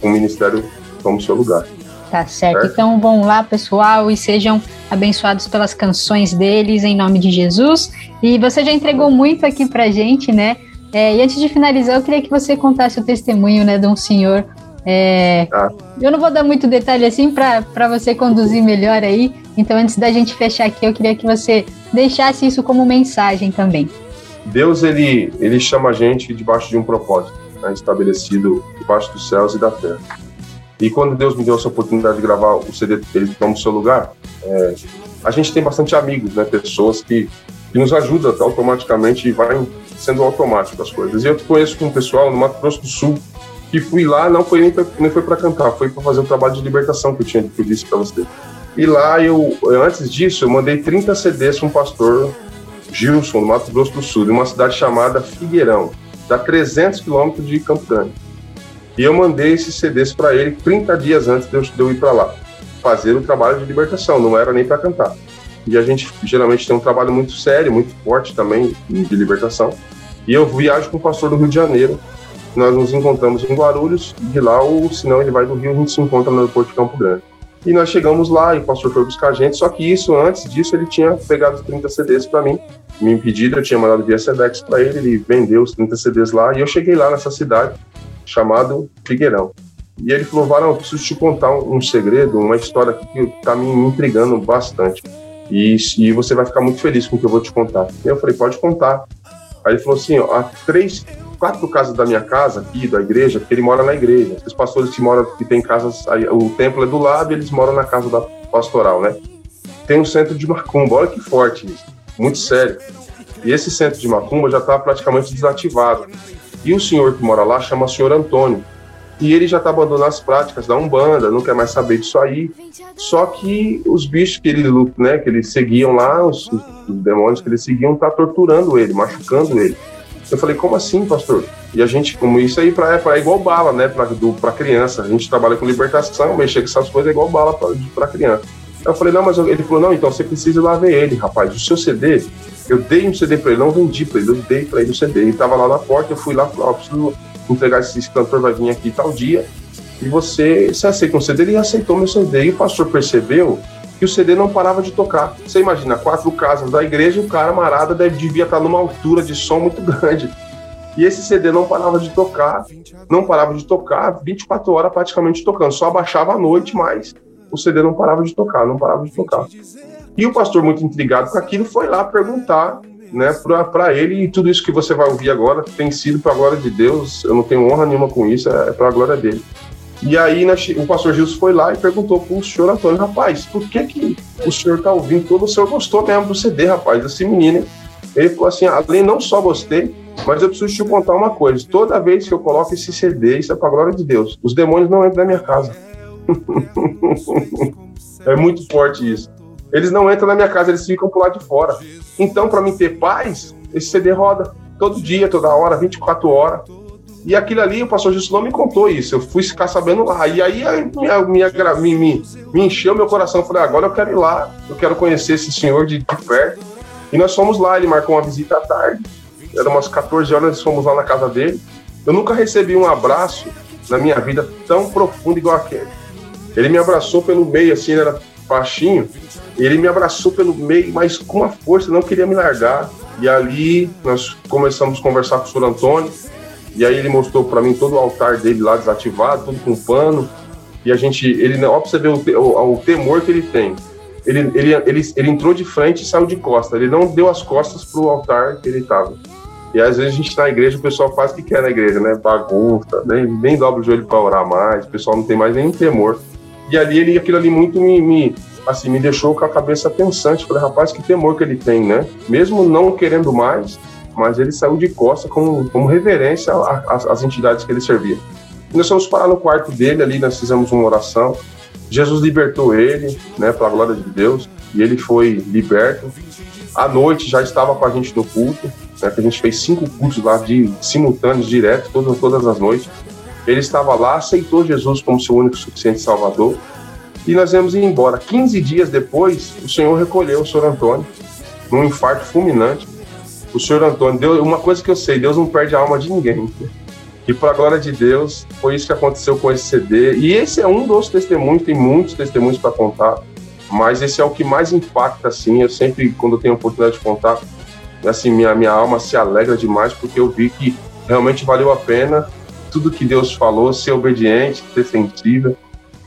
Speaker 18: com o Ministério como seu lugar.
Speaker 4: Tá certo. certo. Então vão lá, pessoal, e sejam abençoados pelas canções deles, em nome de Jesus. E você já entregou muito aqui pra gente, né? É, e antes de finalizar, eu queria que você contasse o testemunho né, de um senhor. É, ah. Eu não vou dar muito detalhe assim para você conduzir melhor aí. Então, antes da gente fechar aqui, eu queria que você deixasse isso como mensagem também.
Speaker 18: Deus ele, ele chama a gente debaixo de um propósito né, estabelecido debaixo dos céus e da terra. E quando Deus me deu essa oportunidade de gravar o CD Ele Toma o Seu Lugar, é, a gente tem bastante amigos, né, pessoas que, que nos ajudam automaticamente e vai sendo automático as coisas. E eu conheço um pessoal no Mato Grosso do Sul que fui lá, não foi nem, nem foi para cantar, foi para fazer o trabalho de libertação que eu tinha que eu disse para você. E lá eu, antes disso, eu mandei 30 CDs para um pastor Gilson, no Mato Grosso do Sul, de uma cidade chamada Figueirão, dá 300 quilômetros de Campo Grande. E eu mandei esses CDs para ele 30 dias antes de eu, de eu ir para lá, fazer o trabalho de libertação, não era nem para cantar. E a gente geralmente tem um trabalho muito sério, muito forte também de libertação. E eu viajo com o pastor do Rio de Janeiro. Nós nos encontramos em Guarulhos, de lá, ou se não, ele vai do Rio, a gente se encontra no aeroporto de Campo Grande. E nós chegamos lá e o pastor foi buscar a gente, só que isso, antes disso, ele tinha pegado 30 CDs para mim, me impedido, eu tinha mandado via Sedex para ele, ele vendeu os 30 CDs lá, e eu cheguei lá nessa cidade, chamado Figueirão. E ele falou, Varão, preciso te contar um, um segredo, uma história que está me intrigando bastante. E, e, você vai ficar muito feliz com o que eu vou te contar. E eu falei, pode contar. Aí ele falou assim, ó, há três, quatro casas da minha casa aqui, da igreja, porque ele mora na igreja. Os pastores que moram, que tem casas, o templo é do lado eles moram na casa da pastoral, né? Tem um centro de macumba, olha que forte isso, muito sério. E esse centro de macumba já está praticamente desativado. E o senhor que mora lá chama senhor Antônio. E ele já está abandonando as práticas da Umbanda, não quer mais saber disso aí. Só que os bichos que ele, né, que ele seguiam lá, os, os demônios que ele seguiam, tá torturando ele, machucando ele. Eu falei, como assim, pastor? E a gente, como isso aí pra, pra, é igual bala, né, para criança. A gente trabalha com libertação, mexer com essas coisas é igual bala para criança. Eu falei, não, mas ele falou, não, então você precisa ir lá ver ele, rapaz. O seu CD, eu dei um CD para ele, não vendi para ele, eu dei para ele o CD. Ele tava lá na porta, eu fui lá, falei, ó, preciso entregar esse, esse cantor, vai vir aqui tal dia. E você, você aceita um CD? Ele aceitou meu CD. E o pastor percebeu que o CD não parava de tocar. Você imagina, quatro casas da igreja, o cara marada deve, devia estar numa altura de som muito grande. E esse CD não parava de tocar, não parava de tocar, 24 horas praticamente tocando, só abaixava à noite, mas o CD não parava de tocar, não parava de tocar. E o pastor, muito intrigado com aquilo, foi lá perguntar né, para ele, e tudo isso que você vai ouvir agora tem sido para a glória de Deus, eu não tenho honra nenhuma com isso, é para a glória dele. E aí o pastor Gilson foi lá e perguntou para o senhor Antônio, rapaz, por que, que o senhor está ouvindo todo? O senhor gostou mesmo do CD, rapaz, desse menino. Ele falou assim, além não só gostei, mas eu preciso te contar uma coisa. Toda vez que eu coloco esse CD, isso é para a glória de Deus. Os demônios não entram na minha casa. é muito forte isso. Eles não entram na minha casa, eles ficam por lá de fora. Então, para mim ter paz, esse CD roda todo dia, toda hora, 24 horas. E aquilo ali, o pastor Jesus não me contou isso. Eu fui ficar sabendo lá. E aí minha, minha, me, me, me encheu meu coração. Eu falei, agora eu quero ir lá, eu quero conhecer esse senhor de, de perto. E nós fomos lá, ele marcou uma visita à tarde. Era umas 14 horas, nós fomos lá na casa dele. Eu nunca recebi um abraço na minha vida tão profundo igual aquele. Ele me abraçou pelo meio, assim, ele era baixinho. Ele me abraçou pelo meio, mas com uma força, não queria me largar. E ali nós começamos a conversar com o senhor Antônio. E aí ele mostrou para mim todo o altar dele lá desativado, tudo com pano. E a gente, ele, ó, pra você ver o, o, o temor que ele tem. Ele, ele, ele, ele entrou de frente e saiu de costa. Ele não deu as costas pro altar que ele estava. E às vezes a gente tá na igreja, o pessoal faz o que quer na igreja, né? Bagunça, nem, nem dobra o joelho para orar mais, o pessoal não tem mais nenhum temor. E ali ele, aquilo ali muito me, me, assim, me deixou com a cabeça pensante. Falei, rapaz, que temor que ele tem, né? Mesmo não querendo mais, mas ele saiu de costa como, como reverência às, entidades que ele servia. E nós fomos parar no quarto dele ali, nós fizemos uma oração. Jesus libertou ele, né, para a glória de Deus, e ele foi liberto. À noite já estava com a gente no culto, né, que a gente fez cinco cultos lá de simultâneos, direto, todas, todas as noites. Ele estava lá, aceitou Jesus como seu único suficiente Salvador, e nós íamos embora. 15 dias depois, o Senhor recolheu o Senhor Antônio, num infarto fulminante. O Senhor Antônio, deu uma coisa que eu sei, Deus não perde a alma de ninguém. E para a glória de Deus, foi isso que aconteceu com esse CD. E esse é um dos testemunhos, tem muitos testemunhos para contar, mas esse é o que mais impacta, assim. Eu sempre, quando eu tenho a oportunidade de contar, assim, minha, minha alma se alegra demais porque eu vi que realmente valeu a pena tudo que Deus falou, ser obediente, ser sensível.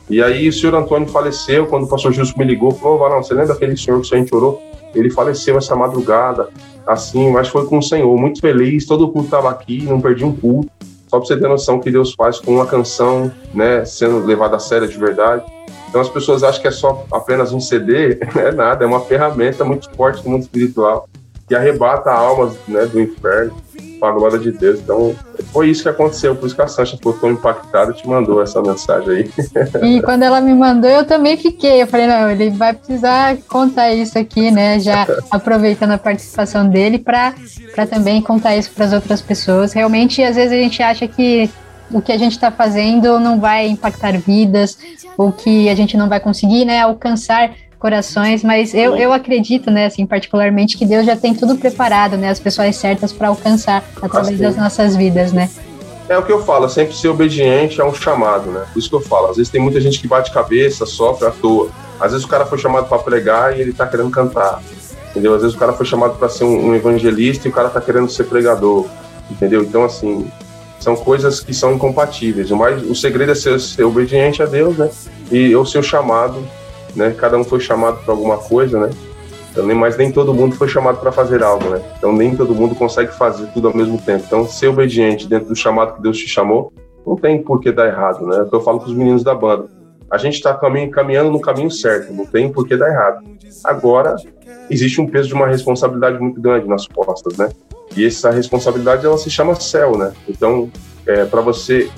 Speaker 18: E aí o senhor Antônio faleceu, quando o pastor Gilson me ligou, falou, não, você lembra aquele senhor que a gente orou? Ele faleceu essa madrugada, assim, mas foi com o Senhor, muito feliz, todo culto estava aqui, não perdi um culto. Só para você ter noção que Deus faz com uma canção, né, sendo levada a sério de verdade. Então as pessoas acham que é só apenas um CD, não é nada, é uma ferramenta muito forte no mundo espiritual que arrebata almas né, do inferno para a glória de Deus. Então, foi isso que aconteceu. Por isso que a Sancha ficou tão impactada e te mandou essa mensagem aí.
Speaker 19: E quando ela me mandou, eu também fiquei. Eu falei, não, ele vai precisar contar isso aqui, né? Já aproveitando a participação dele para também contar isso para as outras pessoas. Realmente, às vezes a gente acha que o que a gente está fazendo não vai impactar vidas, ou que a gente não vai conseguir né, alcançar corações, mas eu, eu acredito, né, assim, particularmente, que Deus já tem tudo preparado, né, as pessoas certas para alcançar através das nossas vidas, né?
Speaker 18: É o que eu falo, sempre ser obediente é um chamado, né? Por isso que eu falo, às vezes tem muita gente que bate cabeça, sofre à toa. Às vezes o cara foi chamado para pregar e ele tá querendo cantar. Entendeu? Às vezes o cara foi chamado para ser um, um, evangelista e o cara tá querendo ser pregador. Entendeu? Então, assim, são coisas que são incompatíveis. O, mais, o segredo é ser, ser obediente a Deus, né? E o seu chamado né? Cada um foi chamado para alguma coisa, né? Então, nem, mas nem todo mundo foi chamado para fazer algo, né? Então nem todo mundo consegue fazer tudo ao mesmo tempo. Então ser obediente dentro do chamado que Deus te chamou, não tem por que dar errado, né? É o que eu falo para os meninos da banda. A gente está caminhando no caminho certo, não tem por que dar errado. Agora, existe um peso de uma responsabilidade muito grande nas costas, né? E essa responsabilidade, ela se chama céu, né? Então, é, para você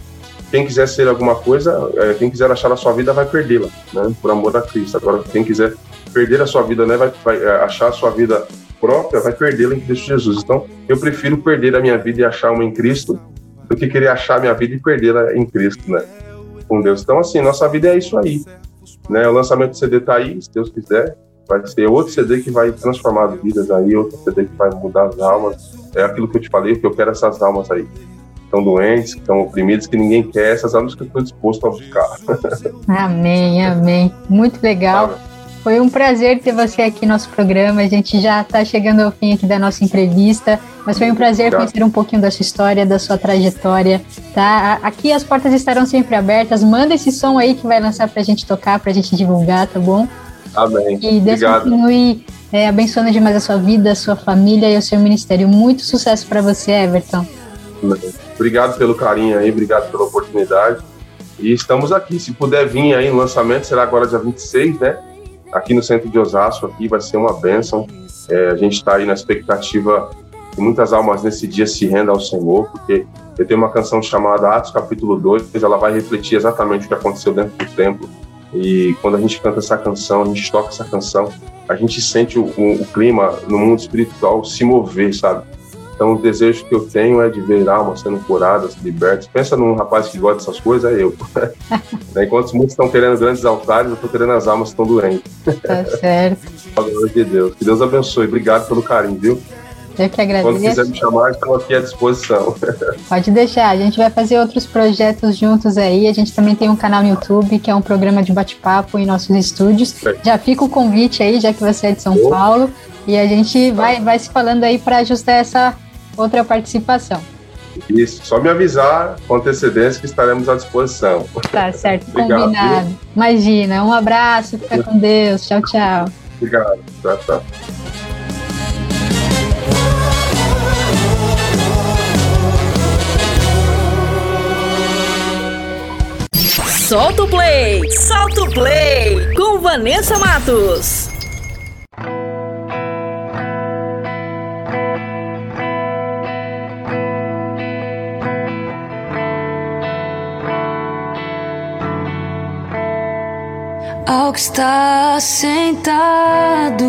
Speaker 18: quem quiser ser alguma coisa, é, quem quiser achar a sua vida vai perdê-la, né? Por amor a Cristo. Agora, quem quiser perder a sua vida, né? Vai, vai é, achar a sua vida própria, vai perdê-la em Cristo Jesus. Então, eu prefiro perder a minha vida e achar uma em Cristo do que querer achar a minha vida e perdê-la em Cristo, né? Com Deus. Então, assim, nossa vida é isso aí. Né? O lançamento do CD tá aí, se Deus quiser. Vai ser outro CD que vai transformar as vidas aí, outro CD que vai mudar as almas. É aquilo que eu te falei, que eu quero essas almas aí estão doentes, que estão oprimidos, que ninguém quer, essas almas que eu estou disposto a buscar.
Speaker 19: Amém, amém. Muito legal. Foi um prazer ter você aqui no nosso programa. A gente já está chegando ao fim aqui da nossa entrevista, mas foi um prazer Obrigado. conhecer um pouquinho da sua história, da sua trajetória, tá? Aqui as portas estarão sempre abertas. Manda esse som aí que vai lançar para a gente tocar, para a gente divulgar, tá bom?
Speaker 18: Amém.
Speaker 19: E Deus Obrigado. continue é, abençoando demais a sua vida, a sua família e o seu ministério. Muito sucesso para você, Everton.
Speaker 18: Obrigado pelo carinho aí, obrigado pela oportunidade. E estamos aqui. Se puder vir aí no lançamento, será agora dia 26, né? Aqui no centro de Osasco, aqui vai ser uma bênção. É, a gente está aí na expectativa que muitas almas nesse dia se rendam ao Senhor, porque eu tenho uma canção chamada Atos capítulo 2, ela vai refletir exatamente o que aconteceu dentro do templo. E quando a gente canta essa canção, a gente toca essa canção, a gente sente o, o, o clima no mundo espiritual se mover, sabe? Então, o desejo que eu tenho é de ver almas sendo curadas, libertas. Pensa num rapaz que gosta dessas coisas, é eu. Enquanto muitos estão querendo grandes altares, eu estou querendo as almas que estão doentes.
Speaker 19: Tá certo.
Speaker 18: Pelo de Deus. Que Deus abençoe. Obrigado pelo carinho, viu?
Speaker 19: Eu que agradeço.
Speaker 18: Quando quiser me chamar, estou aqui à disposição.
Speaker 19: Pode deixar. A gente vai fazer outros projetos juntos aí. A gente também tem um canal no YouTube, que é um programa de bate-papo em nossos estúdios. É. Já fica o convite aí, já que você é de São. Paulo. E a gente vai, vai se falando aí para ajustar essa outra participação.
Speaker 18: Isso, só me avisar com antecedência que estaremos à disposição.
Speaker 19: Tá certo, combinado. Imagina, um abraço, fica com Deus. Tchau, tchau.
Speaker 18: Obrigado, tchau, tchau.
Speaker 1: Solta o play! Solta o play! Com Vanessa Matos.
Speaker 20: Ao que está sentado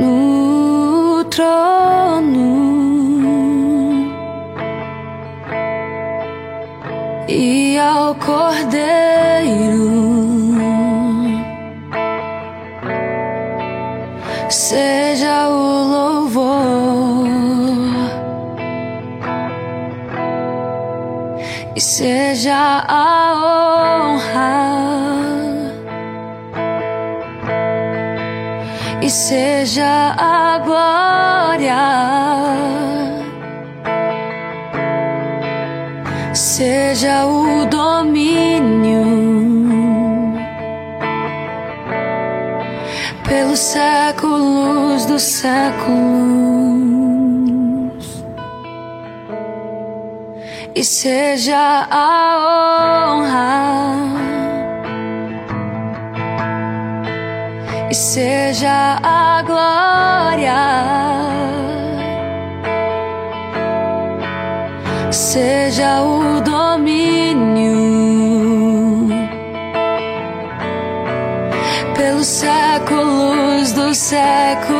Speaker 20: no trono e ao cordeiro. Seja o e seja a honra. E seja a glória, seja o domínio pelos séculos dos séculos e seja a honra. e seja a glória, seja o domínio pelos séculos dos séculos.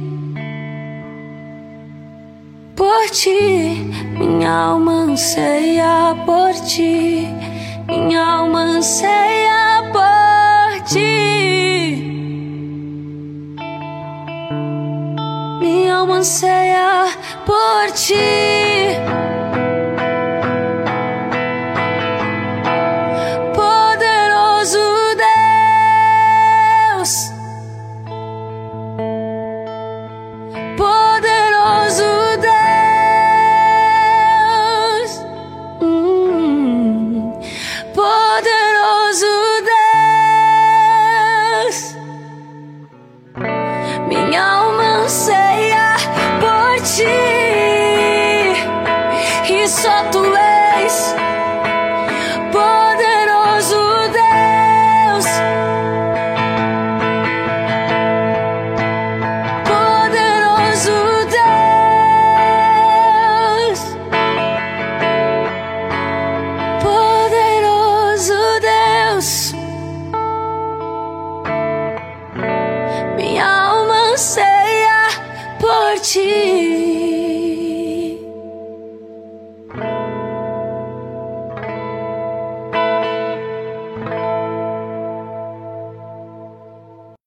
Speaker 20: por ti. Minha alma anseia por ti. Minha alma anseia por ti. Minha alma anseia por ti.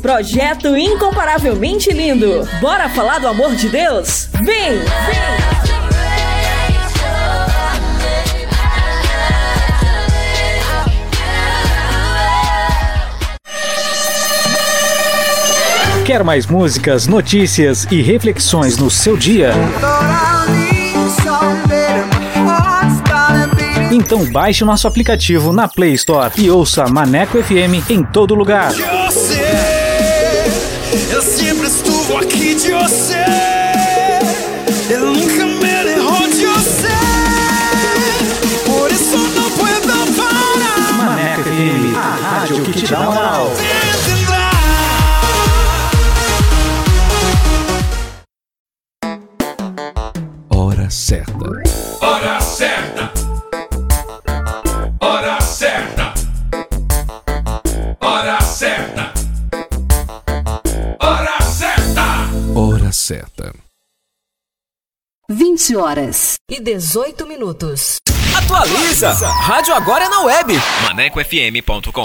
Speaker 1: Projeto Incomparavelmente Lindo. Bora falar do amor de Deus? Vem! Vem!
Speaker 21: Quer mais músicas, notícias e reflexões no seu dia? Então baixe nosso aplicativo na Play Store e ouça Maneco FM em todo lugar.
Speaker 14: Eu sempre estuvo aqui de você. Eu nunca me derrou de você. Por isso não puedo parar.
Speaker 21: Maneco FM, a rádio que te dá moral.
Speaker 7: Hora certa.
Speaker 22: Hora certa. Certa.
Speaker 1: 20 horas e 18 minutos.
Speaker 2: Atualiza! Rádio Agora é na web.
Speaker 3: ManecoFM.com.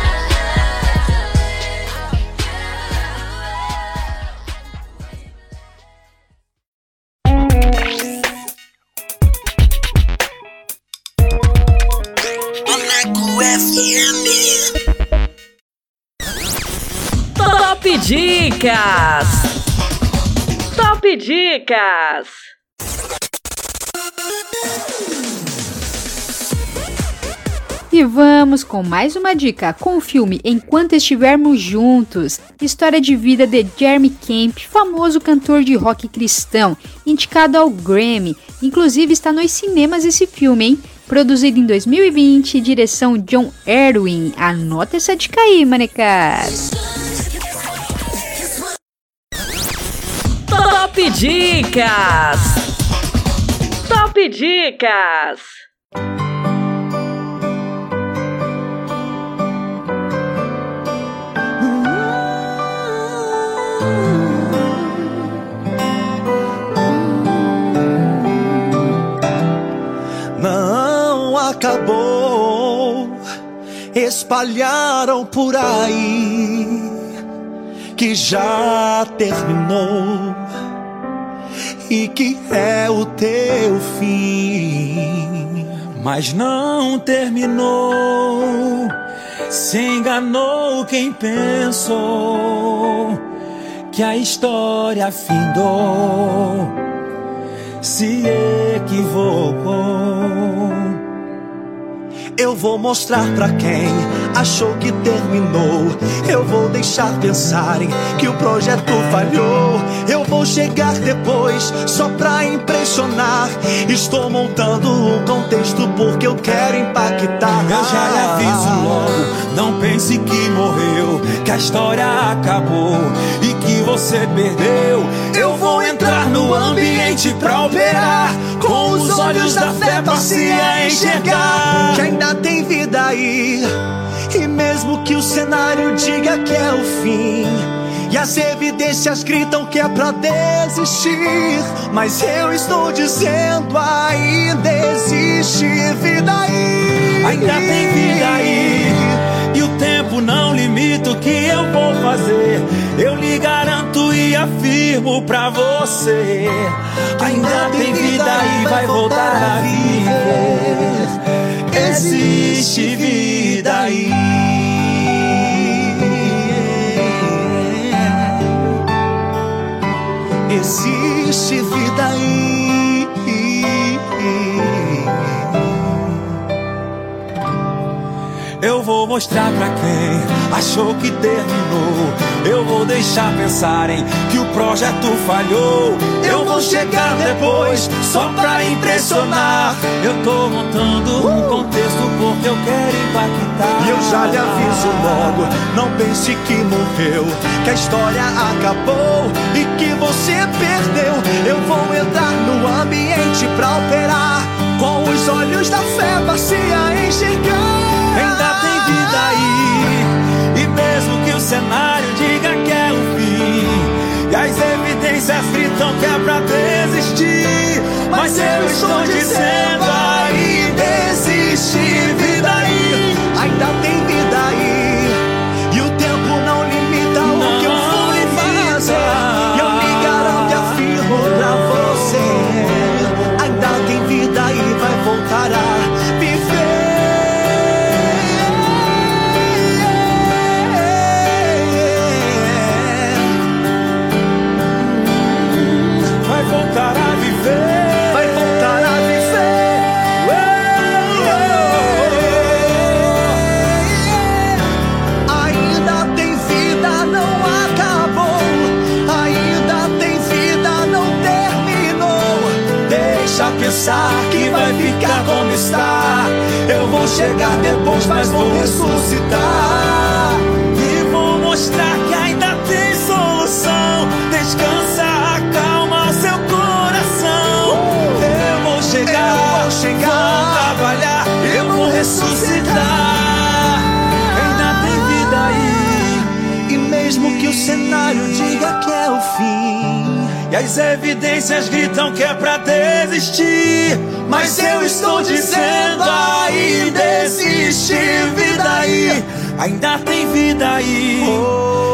Speaker 1: Dicas! Top Dicas!
Speaker 4: E vamos com mais uma dica com o filme Enquanto Estivermos Juntos, história de vida de Jeremy Camp, famoso cantor de rock cristão, indicado ao Grammy. Inclusive está nos cinemas esse filme, hein? Produzido em 2020, direção John Erwin. Anota essa dica aí, manecas.
Speaker 1: Top Dicas! Top Dicas!
Speaker 14: Não acabou. Espalharam por aí que já terminou e que é o teu fim. Mas não terminou. Se enganou quem pensou que a história findou. Se equivocou. Eu vou mostrar pra quem achou que terminou. Eu vou deixar pensarem que o projeto falhou. Eu vou chegar depois só pra impressionar. Estou montando um contexto porque eu quero impactar. Eu já lhe aviso logo, não pense que morreu, que a história acabou e que você perdeu. Eu vou entrar no ambiente pra operar com olhos da fé passe a enxergar que ainda tem vida aí. E mesmo que o cenário diga que é o fim, e as evidências gritam que é pra desistir, mas eu estou dizendo ainda existe vida aí.
Speaker 23: Ainda tem vida aí. E o tempo não limita o que eu vou fazer. Eu lhe garanto e afirmo pra você. Ainda tem vida aí, vai voltar a viver. Existe vida aí.
Speaker 14: Existe vida aí.
Speaker 23: Eu vou mostrar pra quem achou que terminou. Eu vou deixar pensarem que o projeto falhou. Eu vou chegar depois só pra impressionar. Eu tô montando um contexto porque eu quero impactar.
Speaker 14: E eu já lhe aviso logo, não pense que morreu, que a história acabou e que você perdeu. Eu vou entrar no ambiente pra operar, com os olhos da fé passe a enxergar.
Speaker 23: Ainda tem vida aí, e mesmo que o cenário diga que é o fim, e as evidências gritam que é pra desistir, mas eu estou dizendo ainda existe pensar que vai ficar como está. Eu vou chegar depois, mas vou ressuscitar. E vou mostrar que ainda tem solução. Descansa, acalma o seu coração. Eu vou chegar,
Speaker 14: Eu vou chegar.
Speaker 23: vou trabalhar, eu vou ressuscitar. Ainda tem vida aí.
Speaker 14: E mesmo que o cenário diga que é o fim.
Speaker 23: E as evidências gritam que é pra desistir. Mas eu estou dizendo ainda existe vida aí. Ainda tem vida aí.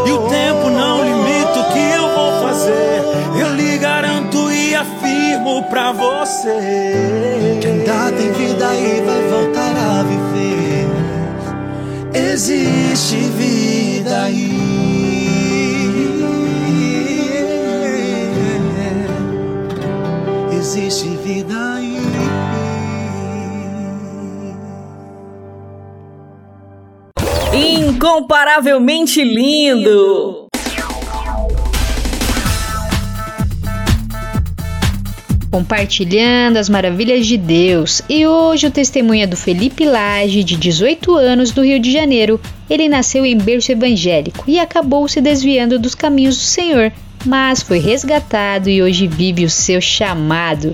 Speaker 23: E o tempo não limita o que eu vou fazer. Eu lhe garanto e afirmo pra você.
Speaker 14: Que ainda tem vida aí, vai voltar a viver.
Speaker 23: Existe vida aí.
Speaker 1: Incomparavelmente lindo.
Speaker 4: Compartilhando as maravilhas de Deus. E hoje o testemunho é do Felipe Lage, de 18 anos, do Rio de Janeiro. Ele nasceu em berço evangélico e acabou se desviando dos caminhos do Senhor, mas foi resgatado e hoje vive o seu chamado.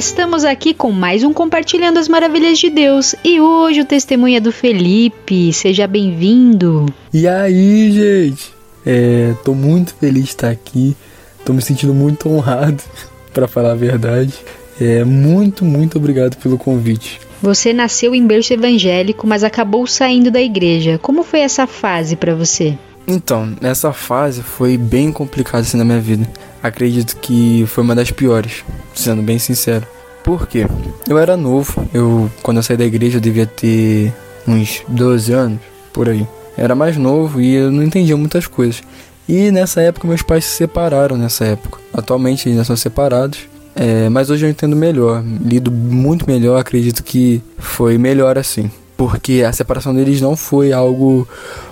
Speaker 4: Estamos aqui com mais um Compartilhando as Maravilhas de Deus. E hoje o testemunho é do Felipe. Seja bem-vindo.
Speaker 24: E aí, gente? É, tô muito feliz de estar aqui. Tô me sentindo muito honrado, para falar a verdade. É, muito, muito obrigado pelo convite.
Speaker 4: Você nasceu em berço evangélico, mas acabou saindo da igreja. Como foi essa fase para você?
Speaker 24: Então, essa fase foi bem complicada assim na minha vida. Acredito que foi uma das piores, sendo bem sincero. Por quê? Eu era novo, eu quando eu saí da igreja eu devia ter uns 12 anos, por aí. Era mais novo e eu não entendia muitas coisas. E nessa época meus pais se separaram nessa época. Atualmente eles são separados. É, mas hoje eu entendo melhor, lido muito melhor, acredito que foi melhor assim. Porque a separação deles não foi algo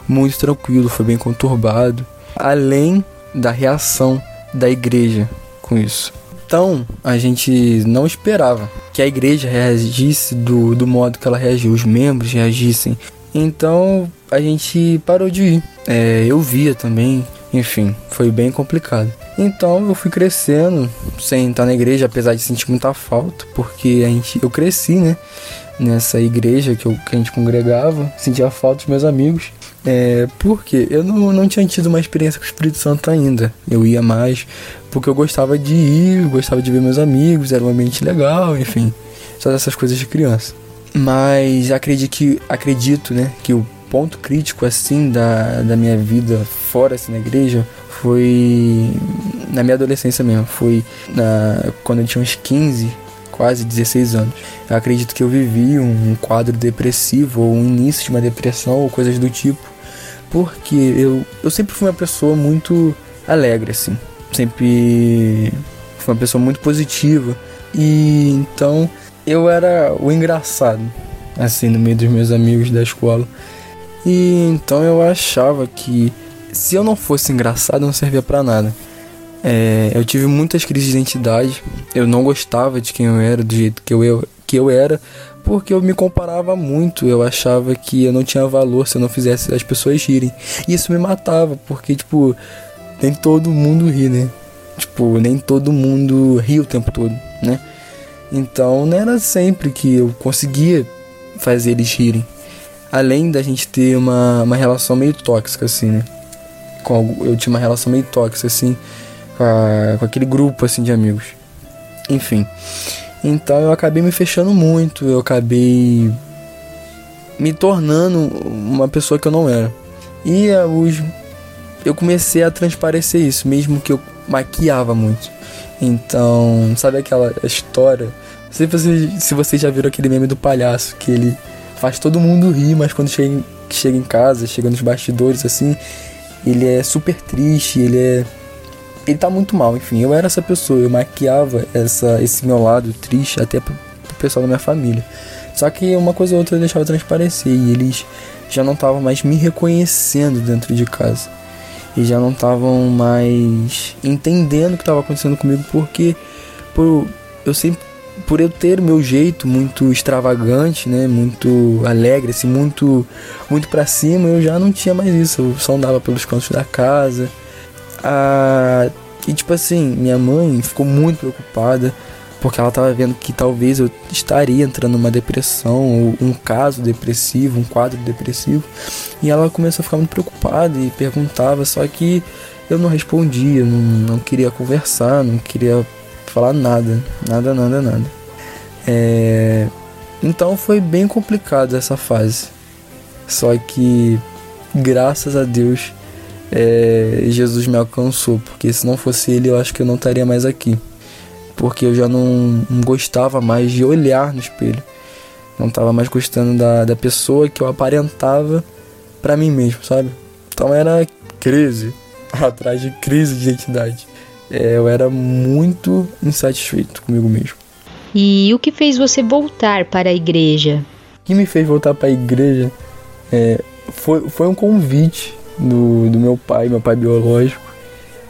Speaker 24: muito tranquilo, foi bem conturbado. Além da reação da igreja com isso. Então, a gente não esperava que a igreja reagisse do, do modo que ela reagiu, os membros reagissem. Então, a gente parou de ir. É, eu via também, enfim, foi bem complicado. Então eu fui crescendo sem estar na igreja, apesar de sentir muita falta, porque a gente, eu cresci, né? Nessa igreja que, eu, que a gente congregava, sentia falta dos meus amigos. É, porque eu não, não tinha tido uma experiência com o Espírito Santo ainda. Eu ia mais porque eu gostava de ir, gostava de ver meus amigos, era um ambiente legal, enfim, só dessas coisas de criança. Mas acredito que, acredito, né, que o ponto crítico assim da, da minha vida fora assim na igreja foi na minha adolescência mesmo, foi na, quando eu tinha uns 15, quase 16 anos. Eu acredito que eu vivi um, um quadro depressivo ou um início de uma depressão ou coisas do tipo, porque eu, eu sempre fui uma pessoa muito alegre assim, sempre fui uma pessoa muito positiva e então eu era o engraçado assim no meio dos meus amigos da escola. E então eu achava que se eu não fosse engraçado, não servia para nada. É, eu tive muitas crises de identidade. Eu não gostava de quem eu era, do jeito que eu, eu, que eu era, porque eu me comparava muito. Eu achava que eu não tinha valor se eu não fizesse as pessoas rirem. E isso me matava, porque, tipo, nem todo mundo ri, né? Tipo, nem todo mundo ri o tempo todo, né? Então não era sempre que eu conseguia fazer eles rirem. Além da gente ter uma, uma relação meio tóxica, assim, né? Com, eu tinha uma relação meio tóxica, assim, com, a, com aquele grupo, assim, de amigos. Enfim. Então eu acabei me fechando muito, eu acabei me tornando uma pessoa que eu não era. E uh, os, eu comecei a transparecer isso, mesmo que eu maquiava muito. Então, sabe aquela história? Não sei se vocês, se vocês já viram aquele meme do palhaço, que ele faz todo mundo rir, mas quando chega em, chega em casa, chega nos bastidores assim, ele é super triste, ele é. Ele tá muito mal, enfim. Eu era essa pessoa, eu maquiava essa, esse meu lado triste até pro, pro pessoal da minha família. Só que uma coisa ou outra eu deixava transparecer e eles já não estavam mais me reconhecendo dentro de casa. E já não estavam mais entendendo o que estava acontecendo comigo porque por eu sempre por eu ter o meu jeito muito extravagante, né, muito alegre, assim, muito muito para cima, eu já não tinha mais isso. Eu só andava pelos cantos da casa. Ah, e tipo assim, minha mãe ficou muito preocupada porque ela estava vendo que talvez eu estaria entrando numa depressão ou um caso depressivo, um quadro depressivo. E ela começou a ficar muito preocupada e perguntava, só que eu não respondia, não, não queria conversar, não queria falar nada, nada, nada, nada. É... Então foi bem complicado essa fase. Só que, graças a Deus, é... Jesus me alcançou, porque se não fosse ele, eu acho que eu não estaria mais aqui. Porque eu já não, não gostava mais de olhar no espelho. Não estava mais gostando da, da pessoa que eu aparentava para mim mesmo, sabe? Então era crise, atrás de crise de identidade é, eu era muito insatisfeito comigo mesmo.
Speaker 4: E o que fez você voltar para a igreja?
Speaker 24: O que me fez voltar para a igreja é, foi, foi um convite do, do meu pai, meu pai biológico.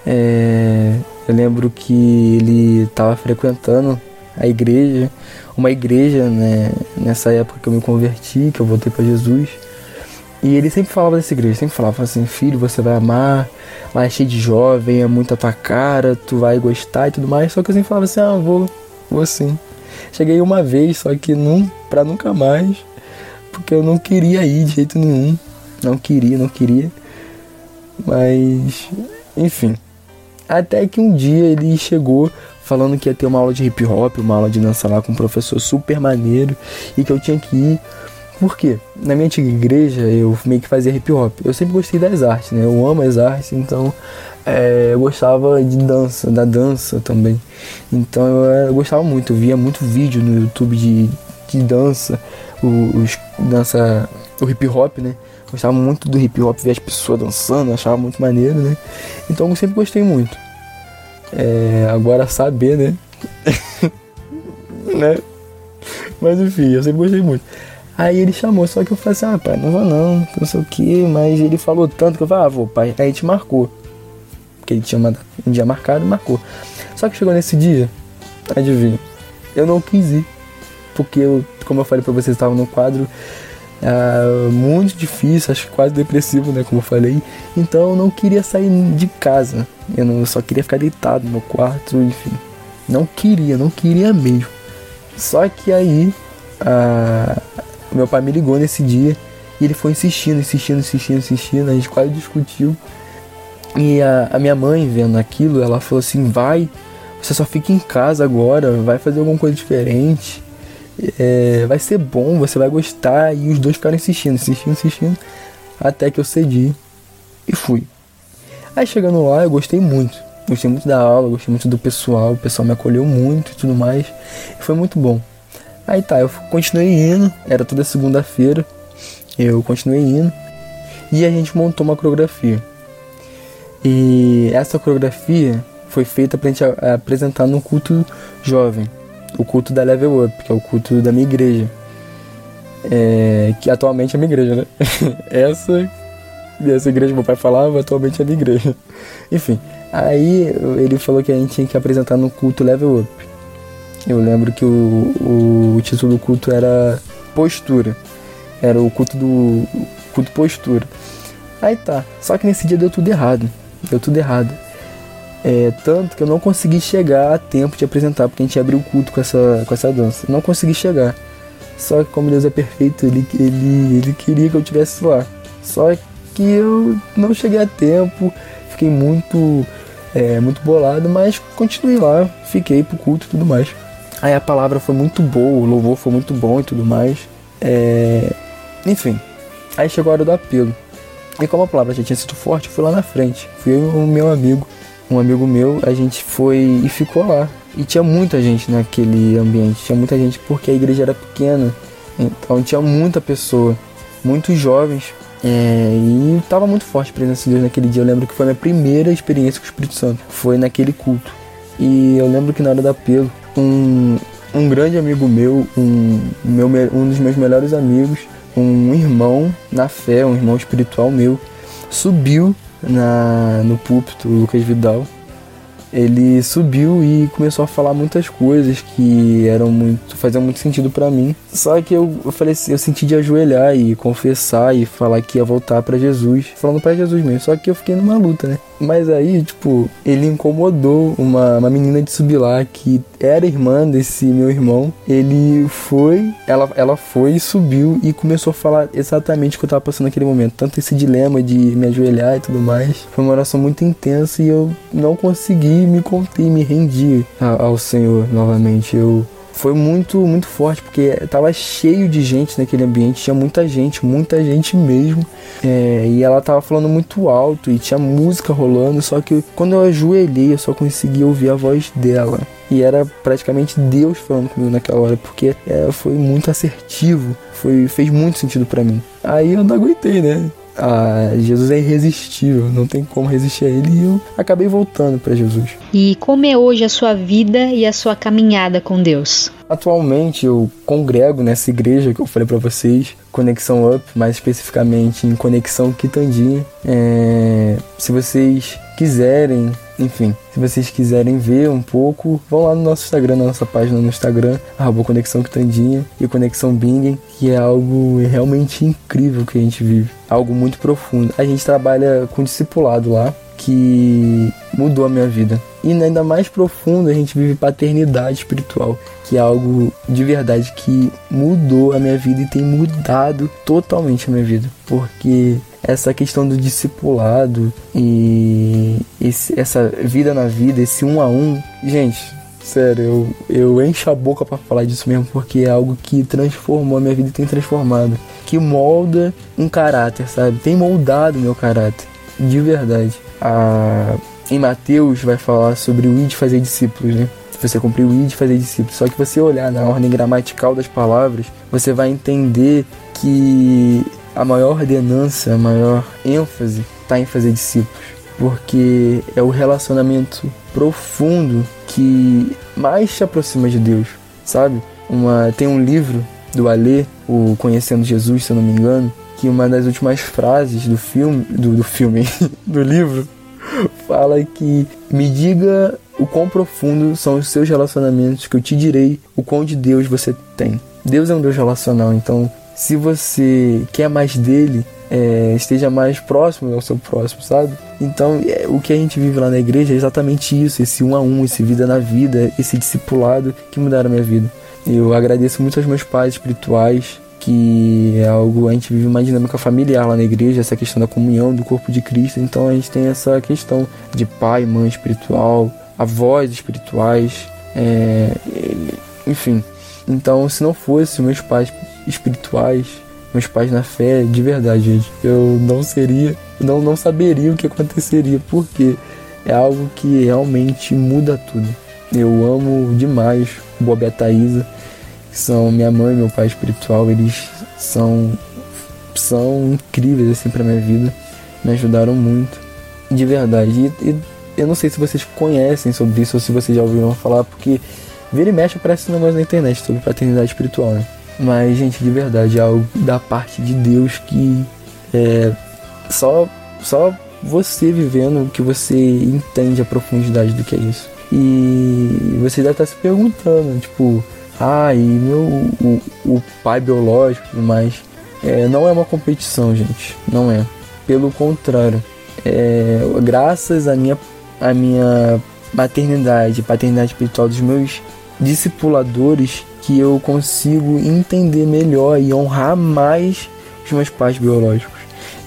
Speaker 24: É, eu lembro que ele estava frequentando a igreja, uma igreja né, nessa época que eu me converti, que eu voltei para Jesus. E ele sempre falava dessa igreja, sempre falava assim, filho, você vai amar, lá é cheio de jovem, é muito a tua cara, tu vai gostar e tudo mais. Só que eu sempre falava assim, ah, vou, vou sim. Cheguei uma vez, só que não, pra nunca mais, porque eu não queria ir de jeito nenhum. Não queria, não queria. Mas, enfim. Até que um dia ele chegou falando que ia ter uma aula de hip hop, uma aula de dança lá com um professor super maneiro e que eu tinha que ir por quê? Na minha antiga igreja eu meio que fazia hip hop. Eu sempre gostei das artes, né? Eu amo as artes, então é, eu gostava de dança, da dança também. Então eu, eu, gostava muito, eu via muito vídeo no YouTube de, de dança, os, dança, o hip hop, né? Gostava muito do hip hop, ver as pessoas dançando, achava muito maneiro, né? Então eu sempre gostei muito. É, agora saber, né? né? Mas enfim, eu sempre gostei muito. Aí ele chamou, só que eu falei assim, ah, pai, não vou não, não sei o que, mas ele falou tanto que eu falei, ah, vou, pai. Aí a gente marcou. Porque ele tinha um dia marcado e marcou. Só que chegou nesse dia, adivinha, eu não quis ir. Porque eu, como eu falei pra vocês, estava no quadro ah, muito difícil, acho quase depressivo, né? Como eu falei. Então eu não queria sair de casa. Eu, não, eu só queria ficar deitado no meu quarto, enfim. Não queria, não queria mesmo. Só que aí ah, meu pai me ligou nesse dia e ele foi insistindo, insistindo, insistindo, insistindo. A gente quase discutiu. E a, a minha mãe vendo aquilo, ela falou assim: vai, você só fica em casa agora, vai fazer alguma coisa diferente é, vai ser bom, você vai gostar. E os dois ficaram insistindo, insistindo, insistindo, até que eu cedi e fui. Aí chegando lá, eu gostei muito. Gostei muito da aula, gostei muito do pessoal, o pessoal me acolheu muito e tudo mais. E foi muito bom. Aí tá, eu continuei indo, era toda segunda-feira, eu continuei indo e a gente montou uma coreografia. E essa coreografia foi feita pra gente apresentar no culto jovem o culto da Level Up, que é o culto da minha igreja. É, que atualmente é minha igreja, né? essa, essa igreja que meu pai falava, atualmente é minha igreja. Enfim, aí ele falou que a gente tinha que apresentar no culto Level Up. Eu lembro que o, o, o título do culto era Postura. Era o culto do culto postura. Aí tá. Só que nesse dia deu tudo errado. Deu tudo errado. É, tanto que eu não consegui chegar a tempo de apresentar, porque a gente abriu o culto com essa, com essa dança. Não consegui chegar. Só que como Deus é perfeito, ele, ele, ele queria que eu estivesse lá. Só que eu não cheguei a tempo, fiquei muito, é, muito bolado, mas continuei lá, fiquei pro culto e tudo mais. Aí a palavra foi muito boa, o louvor foi muito bom e tudo mais. É, enfim, aí chegou a hora do apelo. E como a palavra já tinha sido forte, eu fui lá na frente. Fui eu e o meu amigo um amigo meu, a gente foi e ficou lá. E tinha muita gente naquele ambiente, tinha muita gente porque a igreja era pequena, então tinha muita pessoa, muitos jovens. É, e estava muito forte a presença de Deus naquele dia. Eu lembro que foi a minha primeira experiência com o Espírito Santo, foi naquele culto. E eu lembro que na hora do apelo, um, um grande amigo meu, um, meu, um dos meus melhores amigos, um irmão na fé, um irmão espiritual meu, subiu na, no púlpito, o Lucas Vidal, ele subiu e começou a falar muitas coisas que eram muito faziam muito sentido para mim. Só que eu, eu falei assim, eu senti de ajoelhar e confessar e falar que ia voltar para Jesus, falando para Jesus mesmo. Só que eu fiquei numa luta, né? Mas aí, tipo, ele incomodou uma, uma menina de subir lá que era irmã desse meu irmão. Ele foi, ela, ela foi subiu e começou a falar exatamente o que eu tava passando naquele momento. Tanto esse dilema de me ajoelhar e tudo mais. Foi uma oração muito intensa e eu não consegui me conter, me rendi ao Senhor novamente. Eu foi muito, muito forte, porque tava cheio de gente naquele ambiente, tinha muita gente, muita gente mesmo. É, e ela tava falando muito alto e tinha música rolando, só que quando eu ajoelhei eu só conseguia ouvir a voz dela. E era praticamente Deus falando comigo naquela hora, porque é, foi muito assertivo, foi, fez muito sentido para mim. Aí eu não aguentei, né? Ah, Jesus é irresistível, não tem como resistir a ele e eu acabei voltando para Jesus.
Speaker 4: E como é hoje a sua vida e a sua caminhada com Deus?
Speaker 24: Atualmente eu congrego nessa igreja que eu falei para vocês, Conexão Up, mais especificamente em Conexão Quitandinha. É, se vocês quiserem, enfim, se vocês quiserem ver um pouco, vão lá no nosso Instagram, na nossa página no Instagram, arroba Conexão Quitandinha e Conexão Bingen, que é algo realmente incrível que a gente vive, algo muito profundo. A gente trabalha com discipulado lá, que mudou a minha vida. E ainda mais profundo, a gente vive paternidade espiritual, que é algo de verdade que mudou a minha vida e tem mudado totalmente a minha vida. Porque essa questão do discipulado e esse, essa vida na vida, esse um a um, gente, sério, eu, eu encho a boca para falar disso mesmo, porque é algo que transformou a minha vida e tem transformado. Que molda um caráter, sabe? Tem moldado meu caráter, de verdade a, em Mateus vai falar sobre o id fazer discípulos, né? Você cumprir o id fazer discípulos. Só que você olhar na ordem gramatical das palavras, você vai entender que a maior ordenança, a maior ênfase está em fazer discípulos, porque é o relacionamento profundo que mais te aproxima de Deus, sabe? Uma, tem um livro do Alê, o Conhecendo Jesus, se eu não me engano, que uma das últimas frases do filme, do, do filme, do livro, fala que me diga o quão profundo são os seus relacionamentos, que eu te direi o quão de Deus você tem. Deus é um Deus relacional, então se você quer mais dele, é, esteja mais próximo ao seu próximo, sabe? Então, é, o que a gente vive lá na igreja é exatamente isso, esse um a um, esse vida na vida, esse discipulado que mudaram a minha vida. Eu agradeço muito aos meus pais espirituais, que é algo, a gente vive uma dinâmica familiar lá na igreja, essa questão da comunhão do corpo de Cristo, então a gente tem essa questão de pai, mãe espiritual, avós espirituais, é, enfim. Então, se não fosse meus pais espirituais, meus pais na fé, de verdade, gente, eu não seria, não, não saberia o que aconteceria, porque é algo que realmente muda tudo. Eu amo demais o Bob e a Thaisa, que são minha mãe e meu pai espiritual, eles são, são incríveis assim para minha vida, me ajudaram muito, de verdade. E, e, eu não sei se vocês conhecem sobre isso ou se vocês já ouviram falar, porque vira e mexe aparece um negócio na internet sobre paternidade espiritual, né? Mas, gente, de verdade, é algo da parte de Deus que é só, só você vivendo que você entende a profundidade do que é isso. E você deve estar se perguntando, tipo, ah, e meu o, o pai biológico e mais. É, não é uma competição, gente. Não é. Pelo contrário. É, graças à minha, à minha maternidade, paternidade espiritual dos meus discipuladores, que eu consigo entender melhor e honrar mais os meus pais biológicos.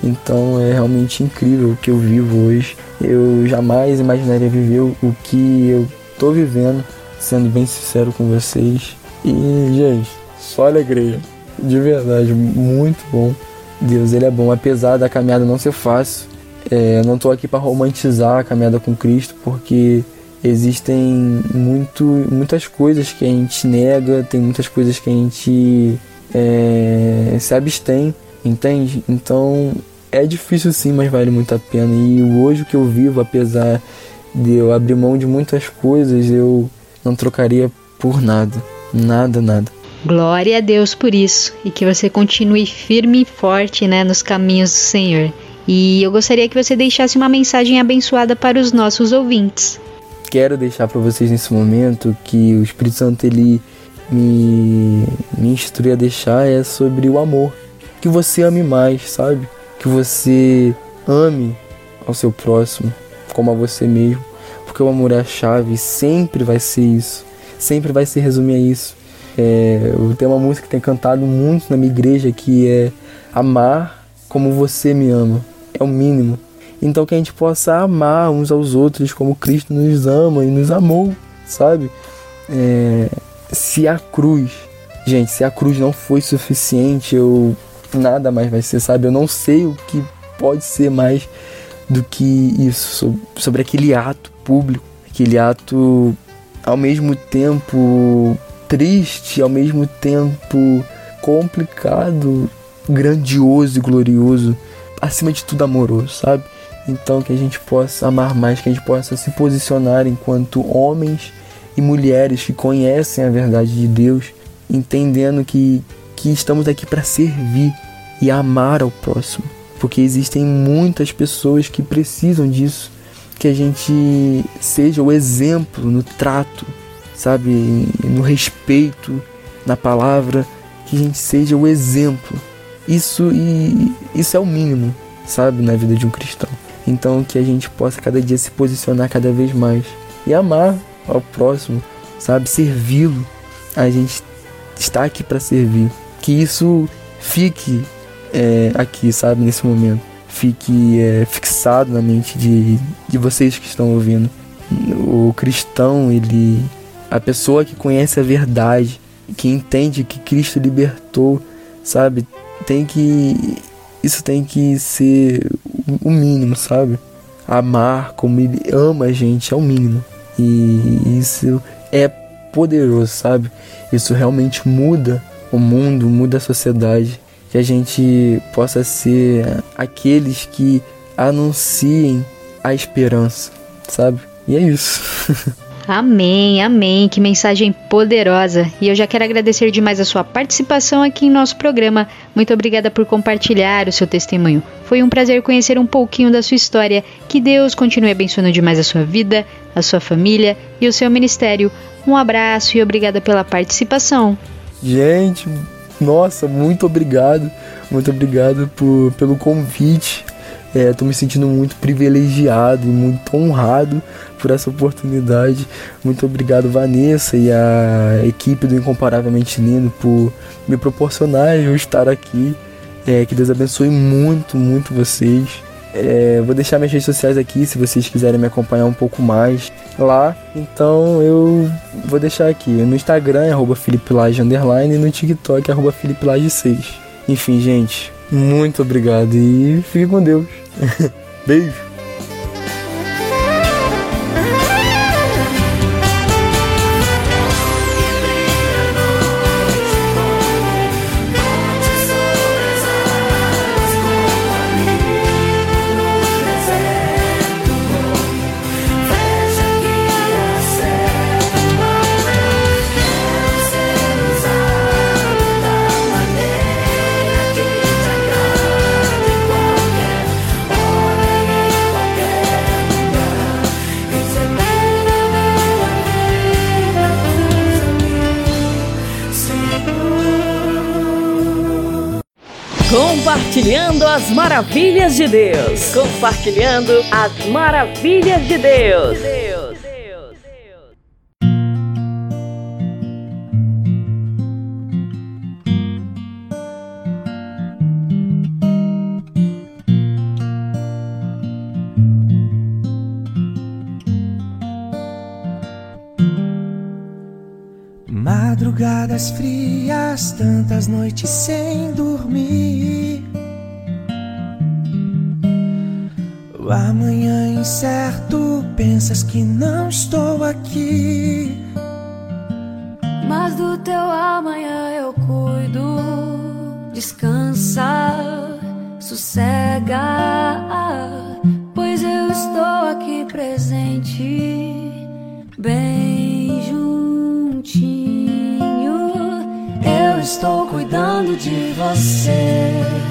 Speaker 24: Então é realmente incrível o que eu vivo hoje. Eu jamais imaginaria viver o que eu tô vivendo, sendo bem sincero com vocês. E, gente, só alegria. De verdade, muito bom. Deus, ele é bom. Apesar da caminhada não ser fácil, é, eu não tô aqui para romantizar a caminhada com Cristo, porque existem muito, muitas coisas que a gente nega, tem muitas coisas que a gente é, se abstém, entende? Então é difícil sim, mas vale muito a pena. E hoje que eu vivo, apesar de eu abrir mão de muitas coisas, eu não trocaria por nada. Nada, nada.
Speaker 4: Glória a Deus por isso e que você continue firme e forte né, nos caminhos do Senhor. E eu gostaria que você deixasse uma mensagem abençoada para os nossos ouvintes
Speaker 24: quero deixar para vocês nesse momento que o Espírito Santo ele me, me instrui a deixar é sobre o amor. Que você ame mais, sabe? Que você ame ao seu próximo como a você mesmo. Porque o amor é a chave, sempre vai ser isso. Sempre vai se resumir a isso. É, eu tenho uma música que tem cantado muito na minha igreja que é Amar como você me ama. É o mínimo. Então que a gente possa amar uns aos outros como Cristo nos ama e nos amou, sabe? É, se a cruz, gente, se a cruz não foi suficiente, eu nada mais vai ser, sabe? Eu não sei o que pode ser mais do que isso, sobre aquele ato público, aquele ato ao mesmo tempo triste, ao mesmo tempo complicado, grandioso e glorioso, acima de tudo amoroso, sabe? Então que a gente possa amar mais, que a gente possa se posicionar enquanto homens e mulheres que conhecem a verdade de Deus, entendendo que, que estamos aqui para servir e amar ao próximo. Porque existem muitas pessoas que precisam disso, que a gente seja o exemplo no trato, sabe, no respeito, na palavra, que a gente seja o exemplo. Isso e isso é o mínimo, sabe, na vida de um cristão. Então que a gente possa cada dia se posicionar cada vez mais e amar ao próximo, sabe, servi-lo. A gente está aqui para servir. Que isso fique é, aqui, sabe, nesse momento. Fique é, fixado na mente de, de vocês que estão ouvindo. O cristão, ele. A pessoa que conhece a verdade, que entende que Cristo libertou, sabe, tem que isso tem que ser o mínimo, sabe? Amar como ele ama a gente é o mínimo. E isso é poderoso, sabe? Isso realmente muda o mundo, muda a sociedade. que a gente possa ser aqueles que anunciem a esperança, sabe? E é isso.
Speaker 4: Amém, amém. Que mensagem poderosa. E eu já quero agradecer demais a sua participação aqui em nosso programa. Muito obrigada por compartilhar o seu testemunho. Foi um prazer conhecer um pouquinho da sua história. Que Deus continue abençoando demais a sua vida, a sua família e o seu ministério. Um abraço e obrigada pela participação.
Speaker 24: Gente, nossa, muito obrigado. Muito obrigado por, pelo convite. Estou me sentindo muito privilegiado e muito honrado por essa oportunidade. Muito obrigado, Vanessa e a equipe do Incomparavelmente Lindo por me proporcionar eu estar aqui. É, que Deus abençoe muito, muito vocês. É, vou deixar minhas redes sociais aqui se vocês quiserem me acompanhar um pouco mais lá. Então eu vou deixar aqui. No Instagram é arroba Underline e no TikTok é arroba 6 Enfim, gente, muito obrigado e fique com Deus. Beijo.
Speaker 1: Maravilhas de Deus. Compartilhando as maravilhas de Deus.
Speaker 14: Madrugadas frias, tantas noites sem dormir. Amanhã incerto, pensas que não estou aqui.
Speaker 20: Mas do teu amanhã eu cuido. Descansa, sossega, pois eu estou aqui presente, bem juntinho. Eu estou cuidando de você.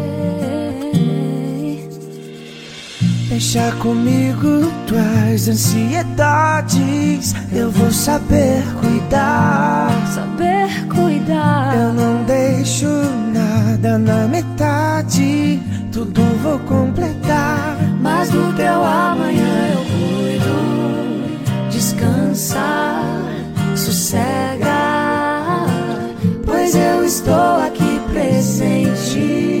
Speaker 14: Deixa comigo tuas ansiedades. Eu vou saber cuidar.
Speaker 20: Saber cuidar.
Speaker 14: Eu não deixo nada na metade. Tudo vou completar.
Speaker 20: Mas do teu amanhã eu cuido. Descansa, sossega. Pois eu estou aqui presente.